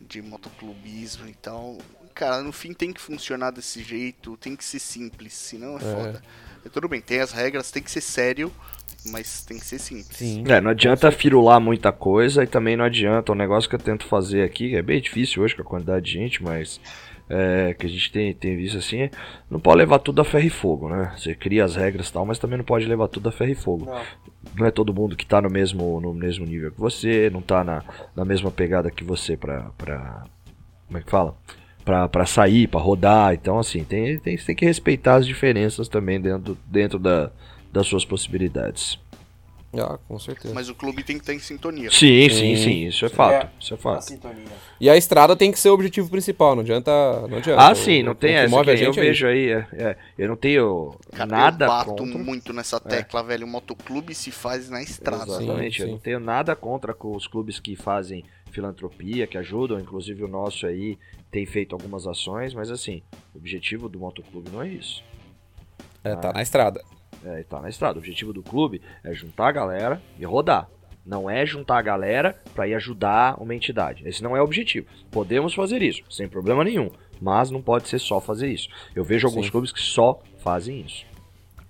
de motoclubismo e tal. Cara, no fim tem que funcionar desse jeito, tem que ser simples, senão é, foda. É, tudo bem, tem as regras, tem que ser sério, mas tem que ser simples. Sim. É, não adianta firular muita coisa e também não adianta. O negócio que eu tento fazer aqui, é bem difícil hoje com a quantidade de gente, mas é, que a gente tem, tem visto assim, é, não pode levar tudo a ferro e fogo, né? Você cria as regras e tal, mas também não pode levar tudo a ferro e fogo. Não. Não é todo mundo que tá no mesmo, no mesmo nível que você, não tá na, na mesma pegada que você pra. Como é que fala? Pra sair, pra rodar. Então, assim, tem, tem, tem que respeitar as diferenças também dentro, dentro da, das suas possibilidades. Ah, com certeza. Mas o clube tem que estar em sintonia. Sim, sim, Sim. sim, isso é fato. É. Isso é fato. E a estrada tem que ser o objetivo principal, não adianta. Não adianta. Ah, sim, não o tem essa. que a eu gente é vejo aí, é, é, eu não tenho Cara, nada eu bato contra. muito nessa tecla, velho. O motoclube se faz na estrada. Exatamente, Sim, eu sim. não tenho nada contra com os clubes que fazem filantropia, que ajudam, inclusive o nosso aí tem feito algumas ações, mas assim, o objetivo do motoclube não é isso. É, tá na estrada. É, tá na estrada. O objetivo do clube é juntar a galera e rodar. Não é juntar a galera para ir ajudar uma entidade. Esse não é o objetivo. Podemos fazer isso, sem problema nenhum. Mas não pode ser só fazer isso. Eu vejo alguns Sim. clubes que só fazem isso.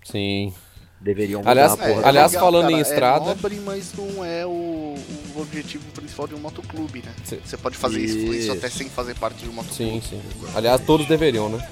Sim. Deveriam mudar Aliás, a porra É, aliás, legal, falando cara, em estrada- É nobre, mas não é o, o objetivo principal de um motoclube, né? Você pode fazer isso, isso Isso. até sem fazer parte de um motoclube. Sim, sim. Aliás, todos deveriam, né?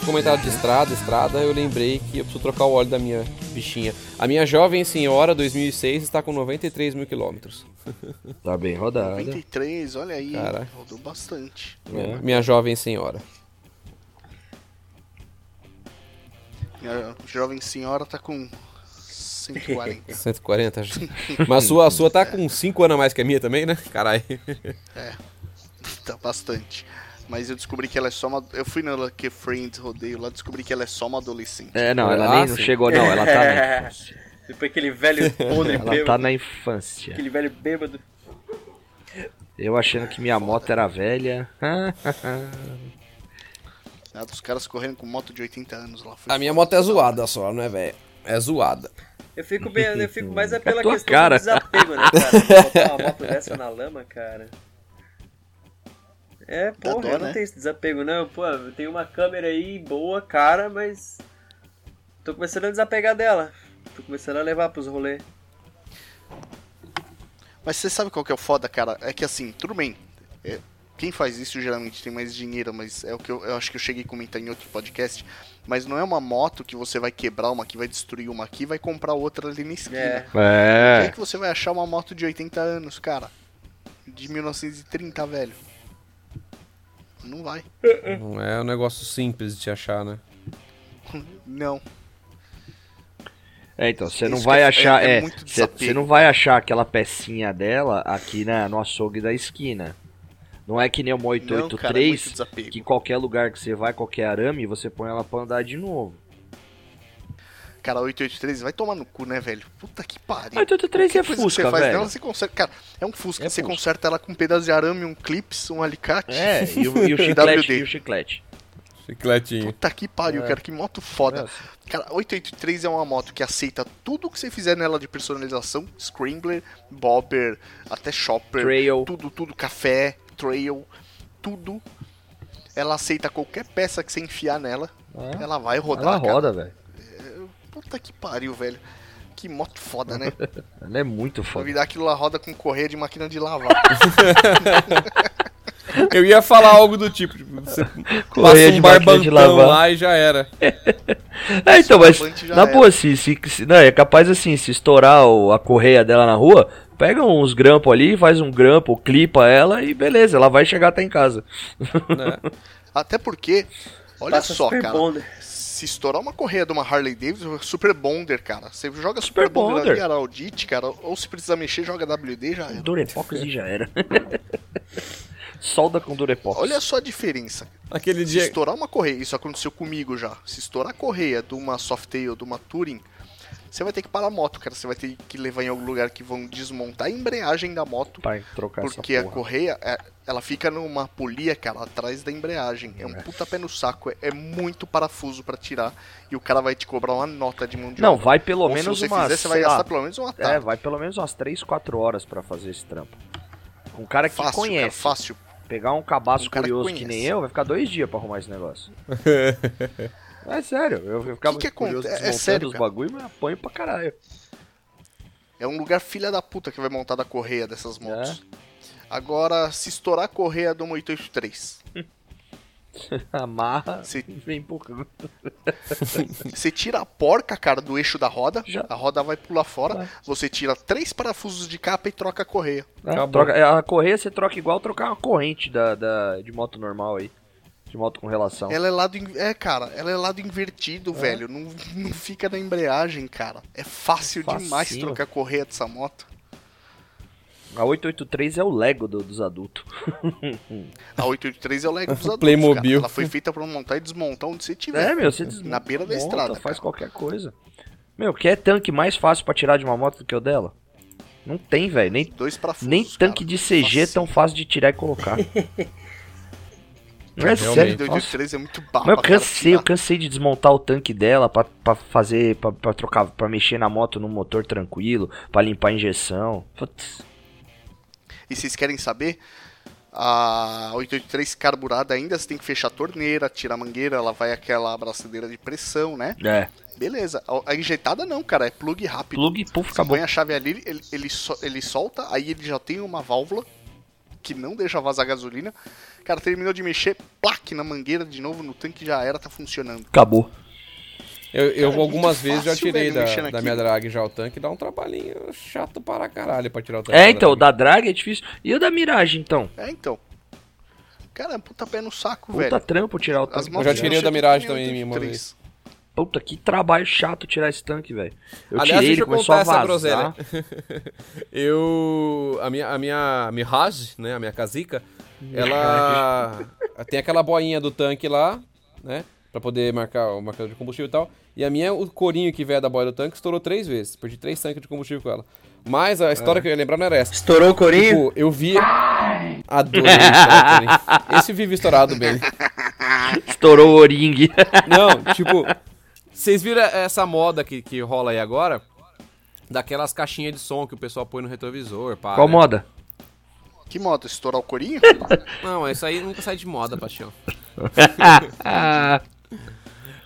Vocês comentaram de estrada, estrada, eu lembrei que eu preciso trocar o óleo da minha bichinha. A minha jovem senhora 2006 está com 93 mil quilômetros. Tá bem rodada. 93, olha aí, Cara. rodou bastante. Minha, minha jovem senhora. Minha jovem senhora tá com 140. 140 já. Mas a sua, a sua tá com 5 anos a mais que a minha também, né? Caralho. tá bastante. Mas eu descobri que ela é só uma. Eu fui no Lucky Friends rodeio lá, descobri que ela é só uma adolescente. É, não, ela Ah, nem não chegou, não. Ela tá na infância. Depois aquele velho podre Ela tá bêbado. na infância. Aquele velho bêbado. Eu achando que minha moto era velha. Ah, dos caras correndo com moto de 80 anos lá. Foi A minha moto é zoada só, não é, velho? É zoada. Eu fico bem, eu fico mais é pela tua questão cara. do desapego, né, cara? Botar uma moto dessa na lama, cara. É, porra, dó, eu não né? tenho esse desapego, não. Pô, eu tenho uma câmera aí boa, cara, mas. Tô começando a desapegar dela. Tô começando a levar pros rolês. Mas você sabe qual que é o foda, cara? É que assim, tudo bem. é, quem faz isso geralmente tem mais dinheiro, mas é o que eu, eu acho que eu cheguei a comentar em outro podcast. Mas não é uma moto que você vai quebrar uma aqui, vai destruir uma aqui e vai comprar outra ali na esquina. É. Onde é É. que você vai achar uma moto de 80 anos, cara? De 1930, velho. Não vai. Não é um negócio simples de te achar, né? Não. É, então, você não Isso vai é- achar. é É, você não vai achar aquela pecinha dela aqui na, no açougue da esquina. Não é que nem uma Não, cara, é 883, que qualquer lugar que você vai, qualquer arame, você põe ela pra andar de novo. Cara, 883 vai tomar no cu, né, velho? Puta que pariu. 883 é Fusca, você faz velho. nela, você conserta. Cara, é um Fusca, É você Fusca. conserta ela com um pedaço de arame, um clips, um alicate. É, e o, e o chiclete, e o chiclete. Chicletinho. Puta que pariu, É. cara, que moto foda. Nossa. Cara, 883 é uma moto que aceita tudo que você fizer nela de personalização, scrambler, bobber, até shopper, Trail. tudo, tudo, café, trail, tudo. Ela aceita qualquer peça que você enfiar nela, É. ela vai rodar, Ela roda, velho. Puta que pariu, velho. Que moto foda, né? Ela é muito Vou foda. virar aquilo lá roda com correia de máquina de lavar. Eu ia falar algo do tipo, tipo, você passa Correia um de máquina de barbantão lavar. lá e já era. É, então, mas na era. boa, se, se, se- não, é capaz assim, se estourar o- a correia dela na rua, pega uns grampos ali, faz um grampo, clipa ela e beleza, ela vai chegar até em casa. Né? Até porque, olha Passa só, cara. Bonder. Se estourar uma correia de uma Harley Davidson, Super Bonder, cara. Você joga Super Super, Bonder, Bonder. ali, Araldite, cara. Ou se precisar mexer, joga WD já era. Durepox e já era. Solda com Durepox. Olha só a diferença. Aquele Se dia. estourar uma correia, isso aconteceu comigo já. Se estourar a correia de uma Softail, de uma Touring, você vai ter que parar a moto, cara. Você vai ter que levar em algum lugar que vão desmontar a embreagem da moto. Pra trocar Porque essa a correia, é- ela fica numa polia, cara, atrás da embreagem. É um puta pé no saco, é, é muito parafuso pra tirar. E o cara vai te cobrar uma nota de mão de Não, obra. vai pelo Ou menos se você umas, fizer, você vai sei lá, gastar pelo menos uma É, tarde. vai pelo menos umas 3, 4 horas pra fazer esse trampo. Com um cara que fácil, conhece. cara, fácil. Pegar um cabaço Um que curioso que, conhece. nem eu, vai ficar dois dias pra arrumar esse negócio. é sério, eu, eu ficava Que que curioso é- é sério, os bagulho, mas apanho pra caralho. É um lugar filha da puta que vai montar da correia dessas motos. É. Agora, se estourar a correia do 883, Amarra Se- e vem empurrando. você tira a porca, cara, do eixo da roda, Já. a roda vai pular fora, Vai. você tira três parafusos de capa e troca a correia. É, troca- é, a correia você troca igual trocar uma corrente da, da, de moto normal aí. De moto com relação. Ela é lado. in- É, cara, ela é lado invertido, velho. Não, não fica na embreagem, cara. É fácil Facinho. demais trocar a correia dessa moto. A 883 é o Lego do- dos adultos. A 883 é o Lego dos adultos. Playmobil. Cara. Ela foi feita pra montar e desmontar onde você tiver. É, meu, você desmonta, Na beira da monta, estrada, faz cara. qualquer coisa. Meu, quer tanque mais fácil pra tirar de uma moto do que o dela? Não tem, velho. Nem, Dois nem tanque cara. de CG é tão fácil de tirar e colocar. É Realmente. sério, A nossa. 883 é muito baba, Mas eu cansei, eu cansei de desmontar o tanque dela pra, pra fazer, pra, pra trocar, pra mexer na moto no motor tranquilo, pra limpar a injeção. Putz, E vocês querem saber? A 883 carburada ainda, você tem que fechar a torneira, tirar a mangueira, ela vai aquela abraçadeira de pressão, né? é, Beleza. A, injetada não, cara, é plug rápido. plug, puf, Você acabou. põe a chave ali, ele, ele, so- ele solta, aí ele já tem uma válvula que não deixa vazar gasolina. Cara, terminou de mexer, plaque na mangueira de novo no tanque já era, tá funcionando. Acabou. Eu, eu Cara, é algumas muito vezes já fácil, tirei velho, da, da minha drag já o tanque, dá um trabalhinho chato para caralho pra tirar o tanque. É, então, o drag. da Drag é difícil. E o da Mirage, então? É, então. Cara, puta pé no saco, Puta velho. trampo tirar o As tanque. motos já tirei o da mexer Mirage tudo em também uma 883. Puta, que trabalho chato tirar esse tanque, velho. Eu Aliás, tirei, deixa ele eu começou contar a essa vazar. groselha. eu. A minha, a minha Mirage, né? A minha casica, ela tem aquela boinha do tanque lá, né? Pra poder marcar o marcador de combustível e tal. E a minha, o corinho que veio da boia do tanque, estourou três vezes. Perdi três tanques de combustível com ela. Mas a história que eu ia lembrar não era essa. Estourou o corinho? Tipo, eu vi. Adorei estourar o corinho. Esse vive estourado bem. Estourou o O-ring. Não, tipo, vocês viram essa moda que, que rola aí agora? Daquelas caixinhas de som que o pessoal põe no retrovisor, pá. Qual né? moda? Que moto? Estourar o corinho? Não, isso aí nunca sai de moda, paixão.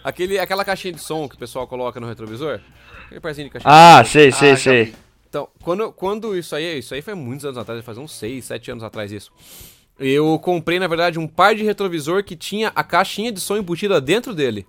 Aquele, aquela caixinha de som que o pessoal coloca no retrovisor? Aquele parzinho de caixinha de ah som. sei, sei, Ah, sei. Então, quando, quando isso aí, isso aí foi muitos anos atrás, faz uns 6, 7 anos atrás isso. Eu comprei, na verdade, um par de retrovisor que tinha a caixinha de som embutida dentro dele.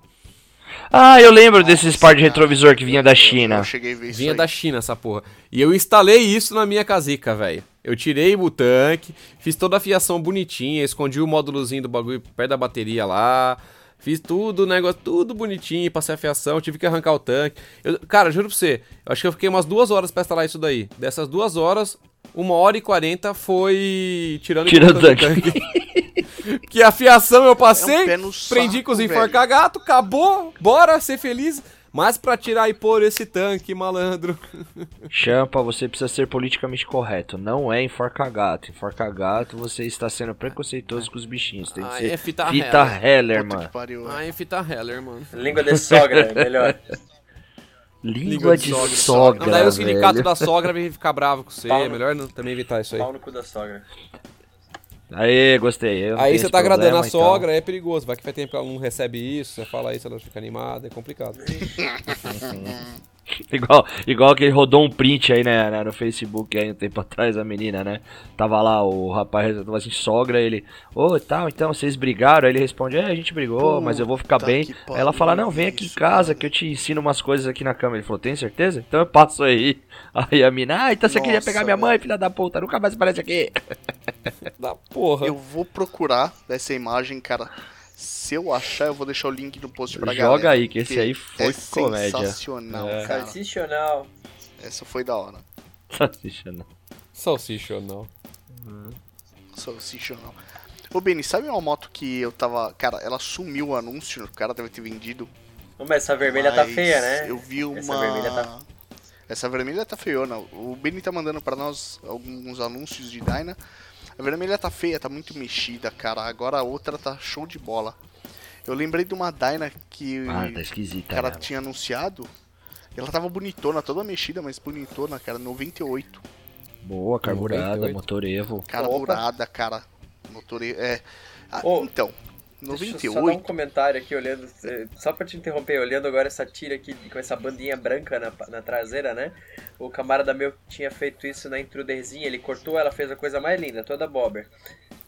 Ah, eu lembro desses par de retrovisor que vinha da Eu China. cheguei a ver isso Vinha aí. da China essa porra. E eu instalei isso na minha casica, velho. Eu tirei o tanque, fiz toda a fiação bonitinha, escondi o módulozinho do bagulho perto da bateria lá. Fiz tudo, o negócio, tudo bonitinho, passei a fiação, tive que arrancar o tanque. Eu- cara, juro pra você, eu acho que eu fiquei umas duas horas pra instalar isso daí. Dessas duas horas, uma hora e quarenta foi tirando Tirando o tanque. que a fiação eu passei, É um prendi com os velho. enforca-gato, acabou, bora ser feliz. Mas pra tirar e pôr esse tanque, malandro. Champa, você precisa ser politicamente correto. Não é enforcar gato. Enforcar gato, você está sendo preconceituoso com os bichinhos. Tem que Ah, ser é fita fita Heller. Heller, mano. pariu. Ai, fita Heller, mano. Língua de sogra, é melhor. Língua de sogra. sogra, Não, daí o sindicato velho. da sogra vem ficar bravo com você. Pau É melhor não, também evitar isso aí. Pau no cu da sogra. Aê, gostei. Aí você tá agradando a então. sogra, é perigoso. Vai que faz tempo que ela não recebe isso, você fala isso, ela fica animada, é complicado. Igual, igual que ele rodou um print aí, né, né, no Facebook aí um tempo atrás, a menina, né? Tava lá, o rapaz tava assim, sogra, ele, ô, tal, então vocês brigaram? Aí ele responde, é, a gente brigou, mas eu vou ficar Puta bem. Aí ela fala, não, vem aqui em isso, casa cara. que eu te ensino umas coisas aqui na cama. Ele falou, tem certeza? Então eu passo aí. Aí a mina, ah, então você queria Nossa, pegar minha mãe, velho. filha da puta, nunca mais aparece aqui. Da porra. Eu vou procurar dessa imagem, cara. Se eu achar, eu vou deixar o link no post pra galera. Joga aí, que esse aí foi é comédia. sensacional, É. cara. Sensacional. Essa foi da hora. Salsicha, não. Salsicha, não. Sensacional. Ô, Beni, sabe uma moto que eu tava... Cara, ela sumiu o anúncio, o cara deve ter vendido. Mas essa vermelha tá mas feia, né? Eu vi uma... Essa vermelha tá- Essa vermelha tá feiona. O Beni tá mandando pra nós alguns anúncios de Dyna. A vermelha tá feia, tá muito mexida, cara. Agora a outra tá show de bola. Eu lembrei de uma Dyna que Ah, tá o cara né? tinha anunciado. Ela tava bonitona, toda mexida, mas bonitona, cara. 98. Boa, carburada, 98. motor Evo. Cara, Opa. cara. Motor... É... Ah, Ô, então, Deixa eu só dar um 98... comentário aqui, olhando, eh, só pra te interromper, olhando agora essa tira aqui com essa bandinha branca na, na traseira, né? O camarada meu tinha feito isso na intruderzinha, ele cortou, ela fez a coisa mais linda, toda bobber.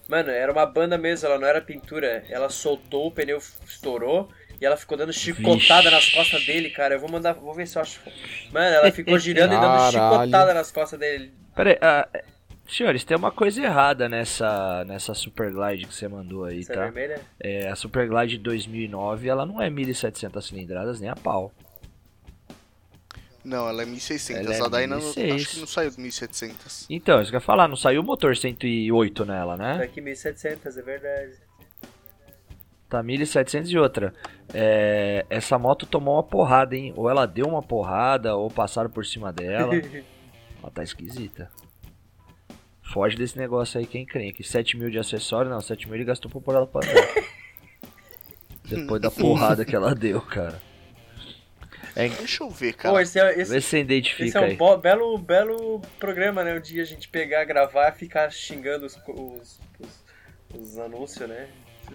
Mano, era uma banda mesmo, ela não era pintura, ela soltou, o pneu estourou e ela ficou dando chicotada Vixe. nas costas dele, cara. Eu vou mandar, vou ver se eu acho. Mano, ela ficou girando e dando chicotada nas costas dele. Pera aí, ah, senhores, tem uma coisa errada nessa, nessa Super Glide que você mandou aí, Essa tá? vermelha? É, a Super Glide 2009, ela não é 1.700 cilindradas nem a pau. Não, ela é 1600. Ela é Dyna não- 1600. acho que não saiu de 1700. Então, isso que eu ia falar, não saiu o motor 108 nela, Tá né? aqui 1700, é verdade. Tá 1.700 e outra. É, essa moto tomou uma porrada, hein? Ou ela deu uma porrada, ou passaram por cima dela. ela tá esquisita. Foge desse negócio aí, quem crê. Que 7 mil de acessório, não, 7 mil ele gastou pra pôr ela pra andar. Depois da porrada que ela deu, cara. É, Deixa eu ver, Pô, cara. esse é, esse, vê se você Esse identifica é um bo- belo, belo programa, né? Um dia a gente pegar, gravar e ficar xingando os, os, os, os anúncios, né?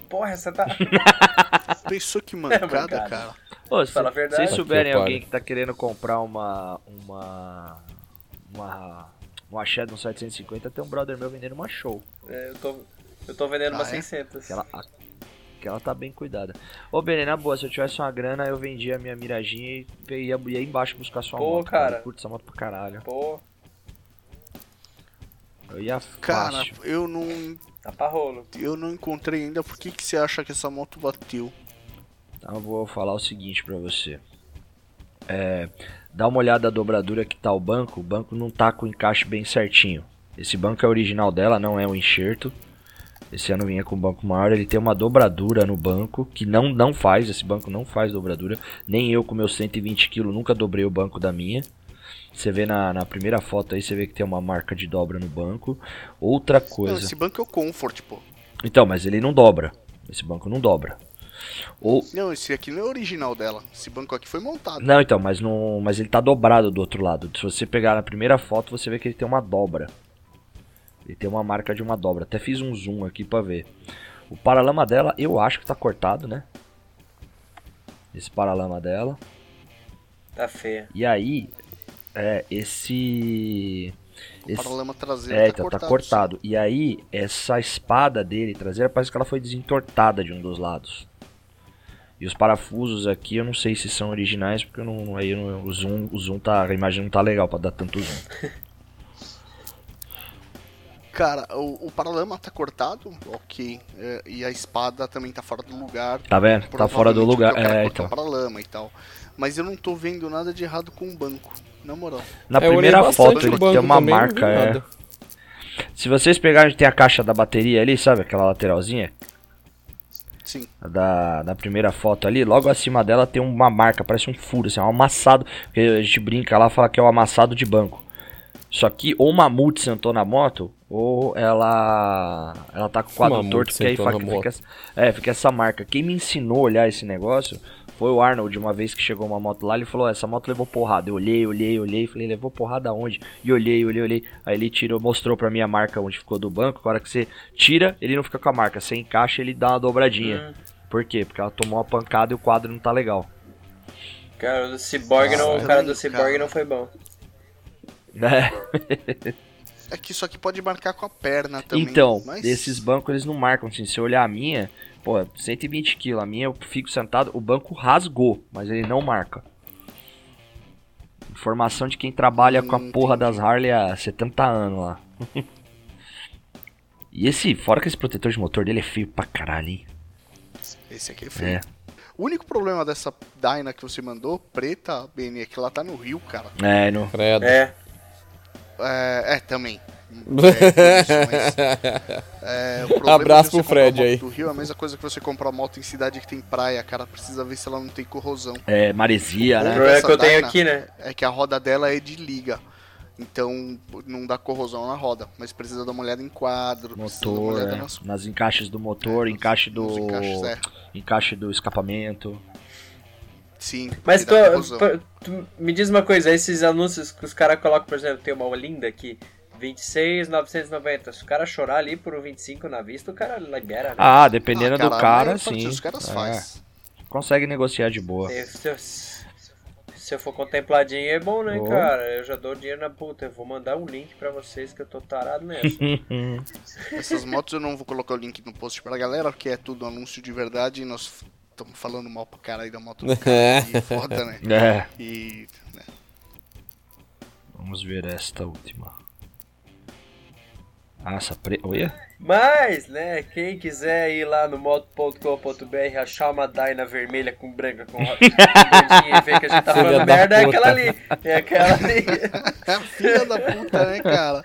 Porra, essa tá. Pensou que mancada, mancada. cara. Ô, se Fala a verdade. vocês souberem alguém que tá querendo comprar uma. Uma. Uma. Uma Shadow 750, tem um brother meu vendendo uma show. É, eu, tô, eu tô vendendo Ah, uma é? 600. Que ela, que ela tá bem cuidada. Ô, Benê, na boa, se eu tivesse uma grana, eu vendia a minha miradinha e ia, ia embaixo buscar sua Pô, moto. cara. Eu curto essa moto pra caralho. Pô, Eu ia Cara, fácil. eu não, tá pra rolo. eu não encontrei ainda. Por que, que você acha que essa moto bateu? Então eu vou falar o seguinte pra você. É, dá uma olhada na dobradura que tá o banco. O banco não tá com o encaixe bem certinho. Esse banco é original dela, não é um enxerto. Esse ano vinha com um banco maior, ele tem uma dobradura no banco que não não faz, esse banco não faz dobradura. Nem eu com meus 120 kg nunca dobrei o banco da minha. Você vê na, na primeira foto aí, você vê que tem uma marca de dobra no banco. Outra Não, coisa. esse banco é o Comfort, pô. Então, mas ele não dobra. Esse banco não dobra. Ou Não, esse aqui não é original dela. Esse banco aqui foi montado. Não, então, mas não, mas ele tá dobrado do outro lado. Se você pegar na primeira foto, você vê que ele tem uma dobra. Ele tem uma marca de uma dobra. Até fiz um zoom aqui pra ver. O paralama dela, eu acho que tá cortado, né? Esse paralama dela. Tá feia. E aí, é, esse O esse paralama traseiro é, tá então cortado. tá cortado. E aí, essa espada dele traseira parece que ela foi desentortada de um dos lados. E os parafusos aqui eu não sei se são originais, porque eu não, aí eu não- o zoom, o zoom tá, a imagem não tá legal pra dar tanto zoom. Cara, o, o paralama tá cortado, ok. É, e a espada também tá fora do lugar. Tá vendo? Tá fora do lugar. É, então. paralama e tal. Mas eu não tô vendo nada de errado com o banco. Na moral. Na É, primeira foto ele tem uma marca, é. Se vocês pegarem, tem a caixa da bateria ali, sabe? Aquela lateralzinha. Sim. da, da primeira foto ali, logo acima dela tem uma marca, parece um furo, assim, um amassado. Que a gente brinca lá, fala que é o amassado de banco. Só que ou o Mamute sentou na moto, ou ela ela tá com o quadro torto, que aí fica, fica é, fica essa marca. Quem me ensinou a olhar esse negócio foi o Arnold, uma vez que chegou uma moto lá, ele falou, essa moto levou porrada. Eu olhei, olhei, olhei, falei, levou porrada aonde? E olhei, olhei, olhei. Aí ele tirou, mostrou pra mim a marca onde ficou do banco. A hora que você tira, ele não fica com a marca. Você encaixa, ele dá uma dobradinha. Por quê? Porque ela tomou uma pancada e o quadro não tá legal. Cara, o do Cyborg não, o cara do. Cyborg não foi bom. É. É que isso aqui pode marcar com a perna também. Então, mas... esses bancos eles não marcam assim. Se eu olhar a minha, pô, 120 kg, a minha eu fico sentado, o banco rasgou, mas ele não marca. Informação de quem trabalha com a Hum, porra das Harley há 70 anos lá. e esse, fora que esse protetor de motor dele é feio pra caralho, hein? Esse aqui é feio. É. O único problema dessa Dyna que você mandou, preta, BN, é que ela tá no Rio, cara. É, no. Credo. É. É, é também. É, isso, mas, é, o problema Abraço pro Fred aí. Do Rio é a mesma coisa que você comprar moto em cidade que tem praia, cara. Precisa ver se ela não tem corrosão. É, maresia, O né? problema Essa que eu tenho aqui, né? É que a roda dela é de liga. Então não dá corrosão na roda. Mas precisa dar uma olhada em quadro. precisa dar uma Motor, olhada é, nas, nas encaixes do motor, É, encaixe nos do. encaixes, é. Encaixe do escapamento. Sim. Mas tu, tu- me diz uma coisa, esses anúncios que os caras colocam, por exemplo, tem uma linda aqui, 26,990. Se o cara chorar ali por um 25 na vista, o cara libera, né? Ah, dependendo Ah, do a cara, sim. Os caras É, faz. Consegue negociar de boa. Se, se eu- se eu for contempladinho é bom, né, Oh. cara? Eu já dou dinheiro na puta. Eu vou mandar um link pra vocês que eu tô tarado nessa. Essas motos eu não vou colocar o link no post pra galera, porque é tudo anúncio de verdade e nós estamos falando mal pra caralho da moto do cara. e foda, né? É. E. né, Vamos ver esta última. Ah, essa pre... Olha. Mas, né, quem quiser ir lá no moto.com.br achar uma Dyna vermelha com branca com verdinha e ver que a gente tá Filha falando da merda, é aquela ali. É aquela ali. É filha da puta, né, cara?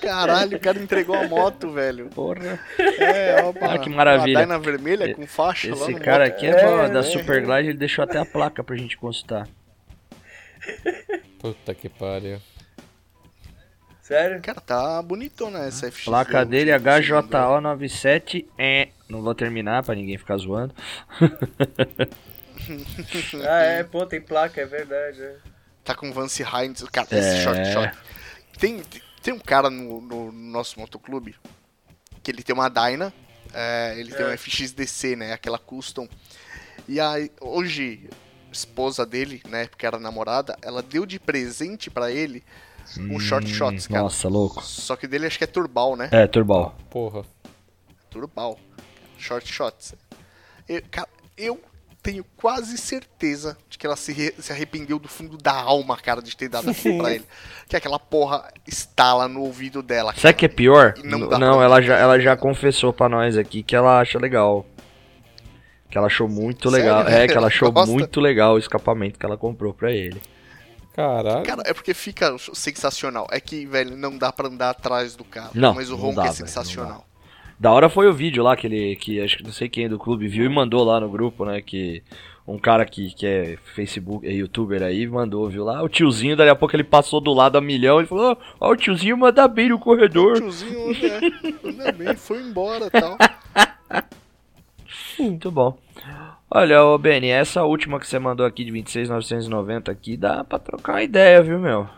Caralho, o cara entregou a moto, velho. Porra. É, ó, Ah, que maravilha. Uma Dyna vermelha com faixa lá Esse cara moto. aqui é, É, bom, da é. Superglide, ele deixou até a placa pra gente consultar. Puta que pariu. Sério? Cara, tá bonitão, né? Essa FX. Placa dele é última que você mandou. HJO97. É. Não vou terminar pra ninguém ficar zoando. Ah, é, pô, tem placa, é verdade. é. Tá com Vance Hines. Cara, É. esse short shot. Tem, tem um cara no, no nosso motoclube que ele tem uma Dyna. é, ele tem É. uma FXDC, né? Aquela custom. E aí, hoje, esposa dele, né? Porque era namorada, ela deu de presente pra ele um short shots, cara. Nossa, louco. Só que dele acho que é turbal, né? É, Turbal. Porra. Turbal. Short shots. Eu, cara, eu tenho quase certeza de que ela se, re- se arrependeu do fundo da alma, cara, de ter dado aquilo pra ele. Que aquela porra estala no ouvido dela. O que é pior? E não N- Não, ela já, ela já confessou pra nós aqui que ela acha legal. Que ela achou muito Sério? legal. É, que ela achou Gosta? muito legal o escapamento que ela comprou pra ele. Caralho. Cara, é porque fica sensacional. É que, velho, não dá pra andar atrás do carro. Não, mas o ronco dá, é velho, sensacional. Da hora foi o vídeo lá que ele. Que acho que não sei quem do clube viu e mandou lá no grupo, né? Que um cara que, que é Facebook, é youtuber aí, mandou, viu lá. O tiozinho, dali a pouco ele passou do lado a milhão e falou: Ó, o tiozinho manda bem no O corredor. tiozinho né, anda bem, foi embora e tal. Muito bom. Olha, ô Benny, essa última que você mandou aqui de 26,990 aqui dá pra trocar uma ideia, viu, meu?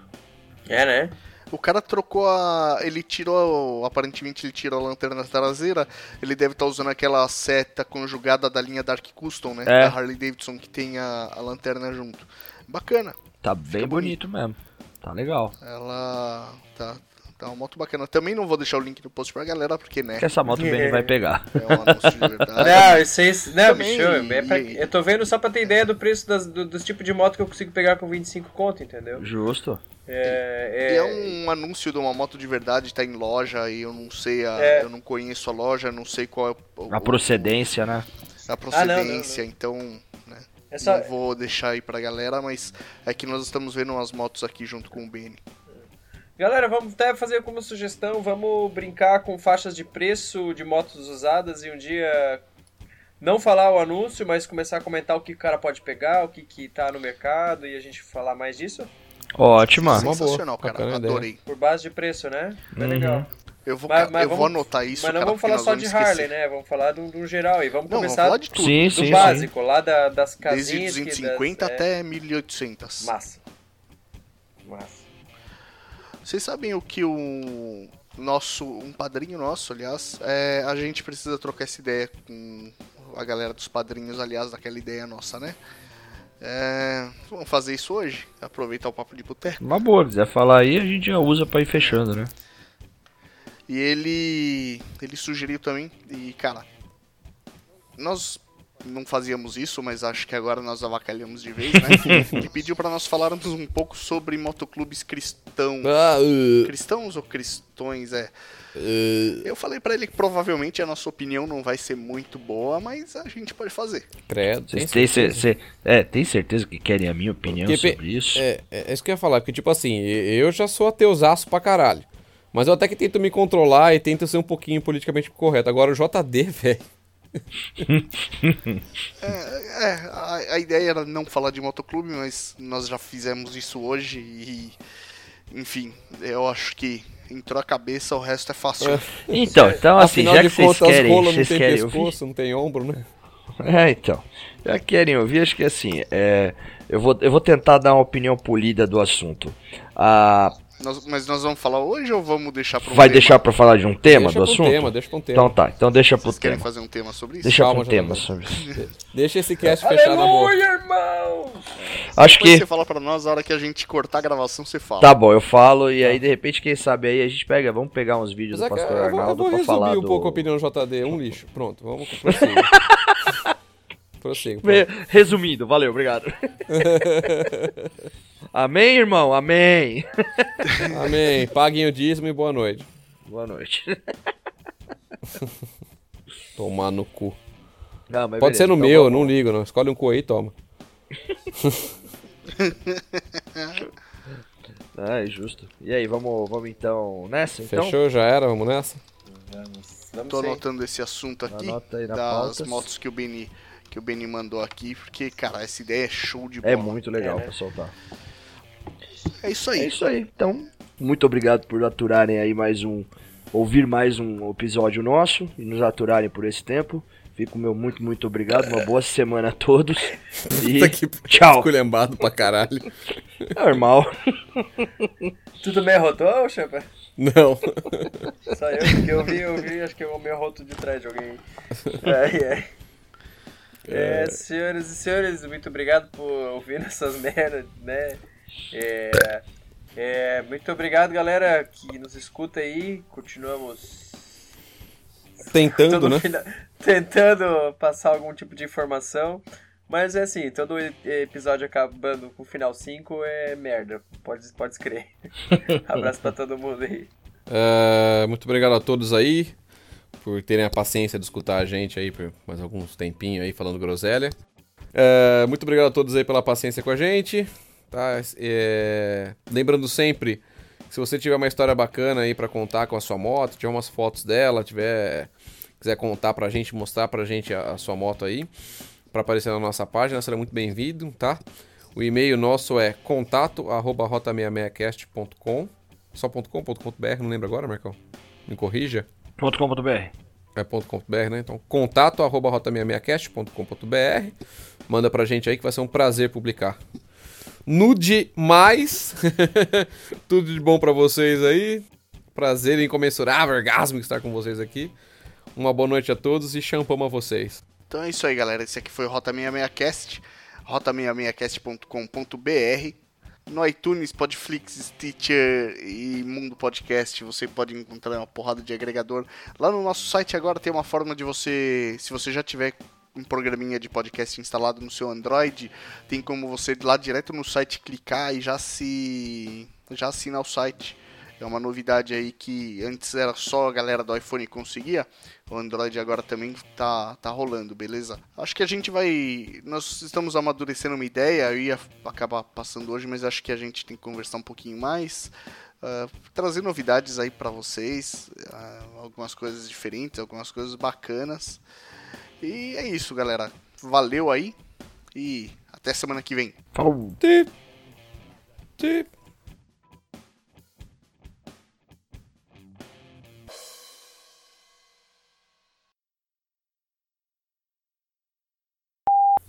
É, né? O cara trocou a. Ele tirou. Aparentemente ele tirou a lanterna traseira. Ele deve estar usando aquela seta conjugada da linha Dark Custom, né? É. Da Harley Davidson que tem a, a lanterna junto. Bacana. Tá bem bonito mesmo. Tá legal. Ela. Tá, tá uma moto bacana. Também não vou deixar o link no post pra galera, porque, né? Que essa moto o Benny vai pegar. É um anúncio de verdade. Não, isso aí. Não, Também, bicho, é pra- eu tô vendo só pra ter ideia do preço das, do- dos tipos de moto que eu consigo pegar com 25 conto, entendeu? Justo. É, E é, é um anúncio de uma moto de verdade, tá em loja e eu não sei, a, É. eu não conheço a loja, não sei qual é o- A procedência, né? a procedência, Ah, não, então né, é só, não vou deixar aí pra galera, mas é que nós estamos vendo umas motos aqui junto com o Benny. Galera, vamos até fazer como sugestão, vamos brincar com faixas de preço de motos usadas e um dia não falar o anúncio, mas começar a comentar o que o cara pode pegar, o que, que tá no mercado e a gente falar mais disso? Ótima. Uma boa, Sensacional, cara. bacana ideia. Adorei. Por base de preço, né? É Uhum. legal. Eu vou, Mas- mas eu vou vamos- anotar isso, Mas não cara, vamos falar só vamos de esquecer. Harley, né? Vamos falar do, do geral e vamos Não, vamos começar de tudo. Sim, do sim, sim. básico, lá da- das Desde casinhas. que 250 das- é, até 1800. Massa. Massa. Vocês sabem o que o nosso, um padrinho nosso, aliás, é, a gente precisa trocar essa ideia com a galera dos padrinhos, aliás, daquela ideia nossa, né? É, vamos fazer isso hoje? Aproveitar o papo de boteco. Uma boa, quiser falar aí, a gente já usa pra ir fechando, né? E ele, ele sugeriu também, e cara, nós não fazíamos isso, mas acho que agora nós avacalhamos de vez, né? ele pediu pra nós falarmos um pouco sobre motoclubes cristãos. Ah, uh, Cristãos ou cristões, é. uh, Eu falei pra ele que provavelmente a nossa opinião não vai ser muito boa, mas a gente pode fazer. credo. Tem têm, cer- cer- é, tem certeza que querem a minha opinião Porque sobre isso? É, é, é isso que eu ia falar, porque tipo assim, eu já sou ateusaço pra caralho. Mas eu até que tento me controlar e tento ser um pouquinho politicamente correto. Agora o JD, velho. É, a, a ideia era não falar de motoclube, mas nós já fizemos isso hoje e. Enfim, eu acho que entrou a cabeça, o resto é fácil. Então, então assim, Afinal já de que vocês contas, querem, rola não vocês tem querem ouvir? pescoço, não tem ombro, né? É, então. Já querem ouvir, acho que assim, é, eu, vou, eu vou tentar dar uma opinião polida do assunto. Ah, Nós- mas nós vamos falar hoje ou vamos deixar para um vai tema? deixar pra falar de um tema deixa do pra um assunto? tema, deixa pra um tema. Então tá, então deixa pro Vocês querem tema. fazer um tema sobre isso? Deixa Calma, pro tema sobre isso. Deixa esse cast fechado na boca. Aleluia, irmão! Acho Depois que. você fala pra nós, a hora que a gente cortar a gravação, você fala. Tá bom, eu falo e aí de repente, quem sabe aí a gente pega, vamos pegar uns vídeos Mas do é Pastor eu vou, eu Arnaldo vou pra resumir falar um do... pouco a opinião do JD. Um lixo. Pronto, vamos prosseguir. Prossiga. Ve- Resumindo, valeu, obrigado. Amém, irmão? Amém. Amém. Paguem o dízimo e boa noite. Boa noite. Tomar no cu. Não, mas Pode beleza, ser no então meu, eu não ligo, não. Escolhe um cu aí e toma. Ah, é justo. E aí, vamos, vamos então nessa? Então? Fechou? Já era? Vamos nessa? Vamos, vamos Tô sim. anotando esse assunto aqui Anota aí na das pautas. motos que o Beni que o Beni mandou aqui, porque cara, essa ideia é show de bola. É muito legal É, né? pra soltar. É isso É aí. isso aí. Então, muito obrigado por aturarem aí mais um. Ouvir mais um episódio nosso e nos aturarem por esse tempo. Fico meu muito, muito obrigado. Uma boa semana a todos. E que tchau. Esculhambado pra caralho. Normal. Tudo bem, rotou, Champa? Não. Só eu, porque eu vi, eu vi, acho que o meu roto de trás de alguém. Ai, ai. É, senhoras e senhores, muito obrigado por ouvir essas merdas, né? É, é, muito obrigado, galera, que nos escuta aí. Continuamos Tentando, todo né? tentando passar algum tipo de informação. Mas é assim, todo episódio acabando com o final 5 é merda. Pode, pode crer. Abraço pra todo mundo aí. É, muito obrigado a todos aí por terem a paciência de escutar a gente aí por mais alguns tempinhos aí falando groselha. É, muito obrigado a todos aí pela paciência com a gente. Tá? É, lembrando sempre se você tiver uma história bacana aí pra contar com a sua moto, tiver umas fotos dela, tiver quiser contar pra gente, mostrar pra gente a, a sua moto aí, pra aparecer na nossa página, será muito bem-vindo, tá? O e-mail nosso é contato@rota66cast.com. Só .com.br, não lembro agora, Marcão? Me corrija. .com.br É .com.br, né? Então, contato arroba rota66cast.com.br. Manda pra gente aí que vai ser um prazer publicar. Nude mais. Tudo de bom pra vocês aí. Prazer incomensurável, orgasmo estar com vocês aqui. Uma boa noite a todos e champamos a vocês. Então é isso aí, galera. Esse aqui foi o Rota 66cast, rota66cast.com.br. No iTunes, Podflix, Stitcher e Mundo Podcast, você pode encontrar uma porrada de agregador. Lá no nosso site agora tem uma forma de você, se você já tiver um programinha de podcast instalado no seu Android, tem como você ir lá direto no site clicar e já se já assinar o site. É uma novidade aí que antes era só a galera do iPhone conseguia. O Android agora também tá, tá rolando, beleza? Acho que a gente vai. Nós estamos amadurecendo uma ideia, eu ia acabar passando hoje, mas acho que a gente tem que conversar um pouquinho mais. ah, trazer novidades aí pra vocês, ah, algumas coisas diferentes, algumas coisas bacanas. E é isso, galera. Valeu aí e até semana que vem. Falou.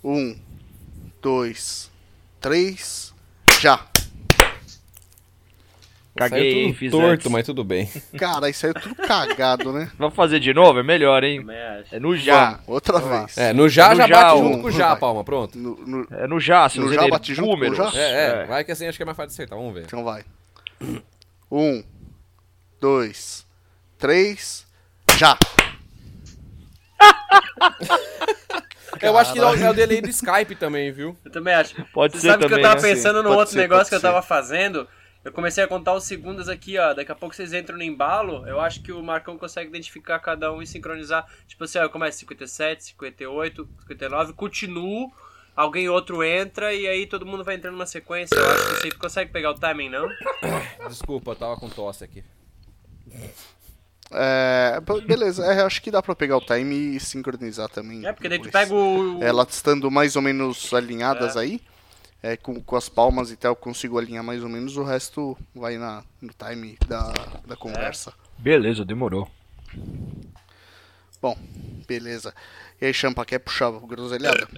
Um, dois, três, já! Caguei, tudo fiz torto, antes. mas tudo bem. Cara, isso aí é tudo cagado, né? Vamos fazer de novo? É melhor, hein? É no já. Vamos, outra vez. É, no já No já já, bate um, junto com o já, vai. Palma, pronto. No- no- É no já, seus No já bate junto com o já? É, é, vai que assim acho que é mais fácil de acertar, vamos ver. Então vai. Um, dois, três, já! Eu acho que é o- delay do Skype também, viu? Eu também acho. Pode Você ser sabe que eu também, tava né? pensando Sim, no outro ser, negócio que eu ser. tava fazendo. Eu comecei a contar os segundos aqui, ó. Daqui a pouco vocês entram no embalo. Eu acho que o Marcão consegue identificar cada um e sincronizar. Tipo assim, ó, eu começo 57, 58, 59, continuo. Alguém outro entra e aí todo mundo vai entrando numa sequência. Eu acho que você consegue pegar o timing, não? Desculpa, eu tava com tosse aqui. É, beleza, é, acho que dá pra pegar o time e sincronizar também. É, porque daí tu pega o. Elas estando mais ou menos alinhadas aí, é, com, com as palmas e tal, eu consigo alinhar mais ou menos, o resto vai na, no time da, da conversa. Beleza, demorou. Bom, beleza. E aí, Champa, quer puxar a groselhada?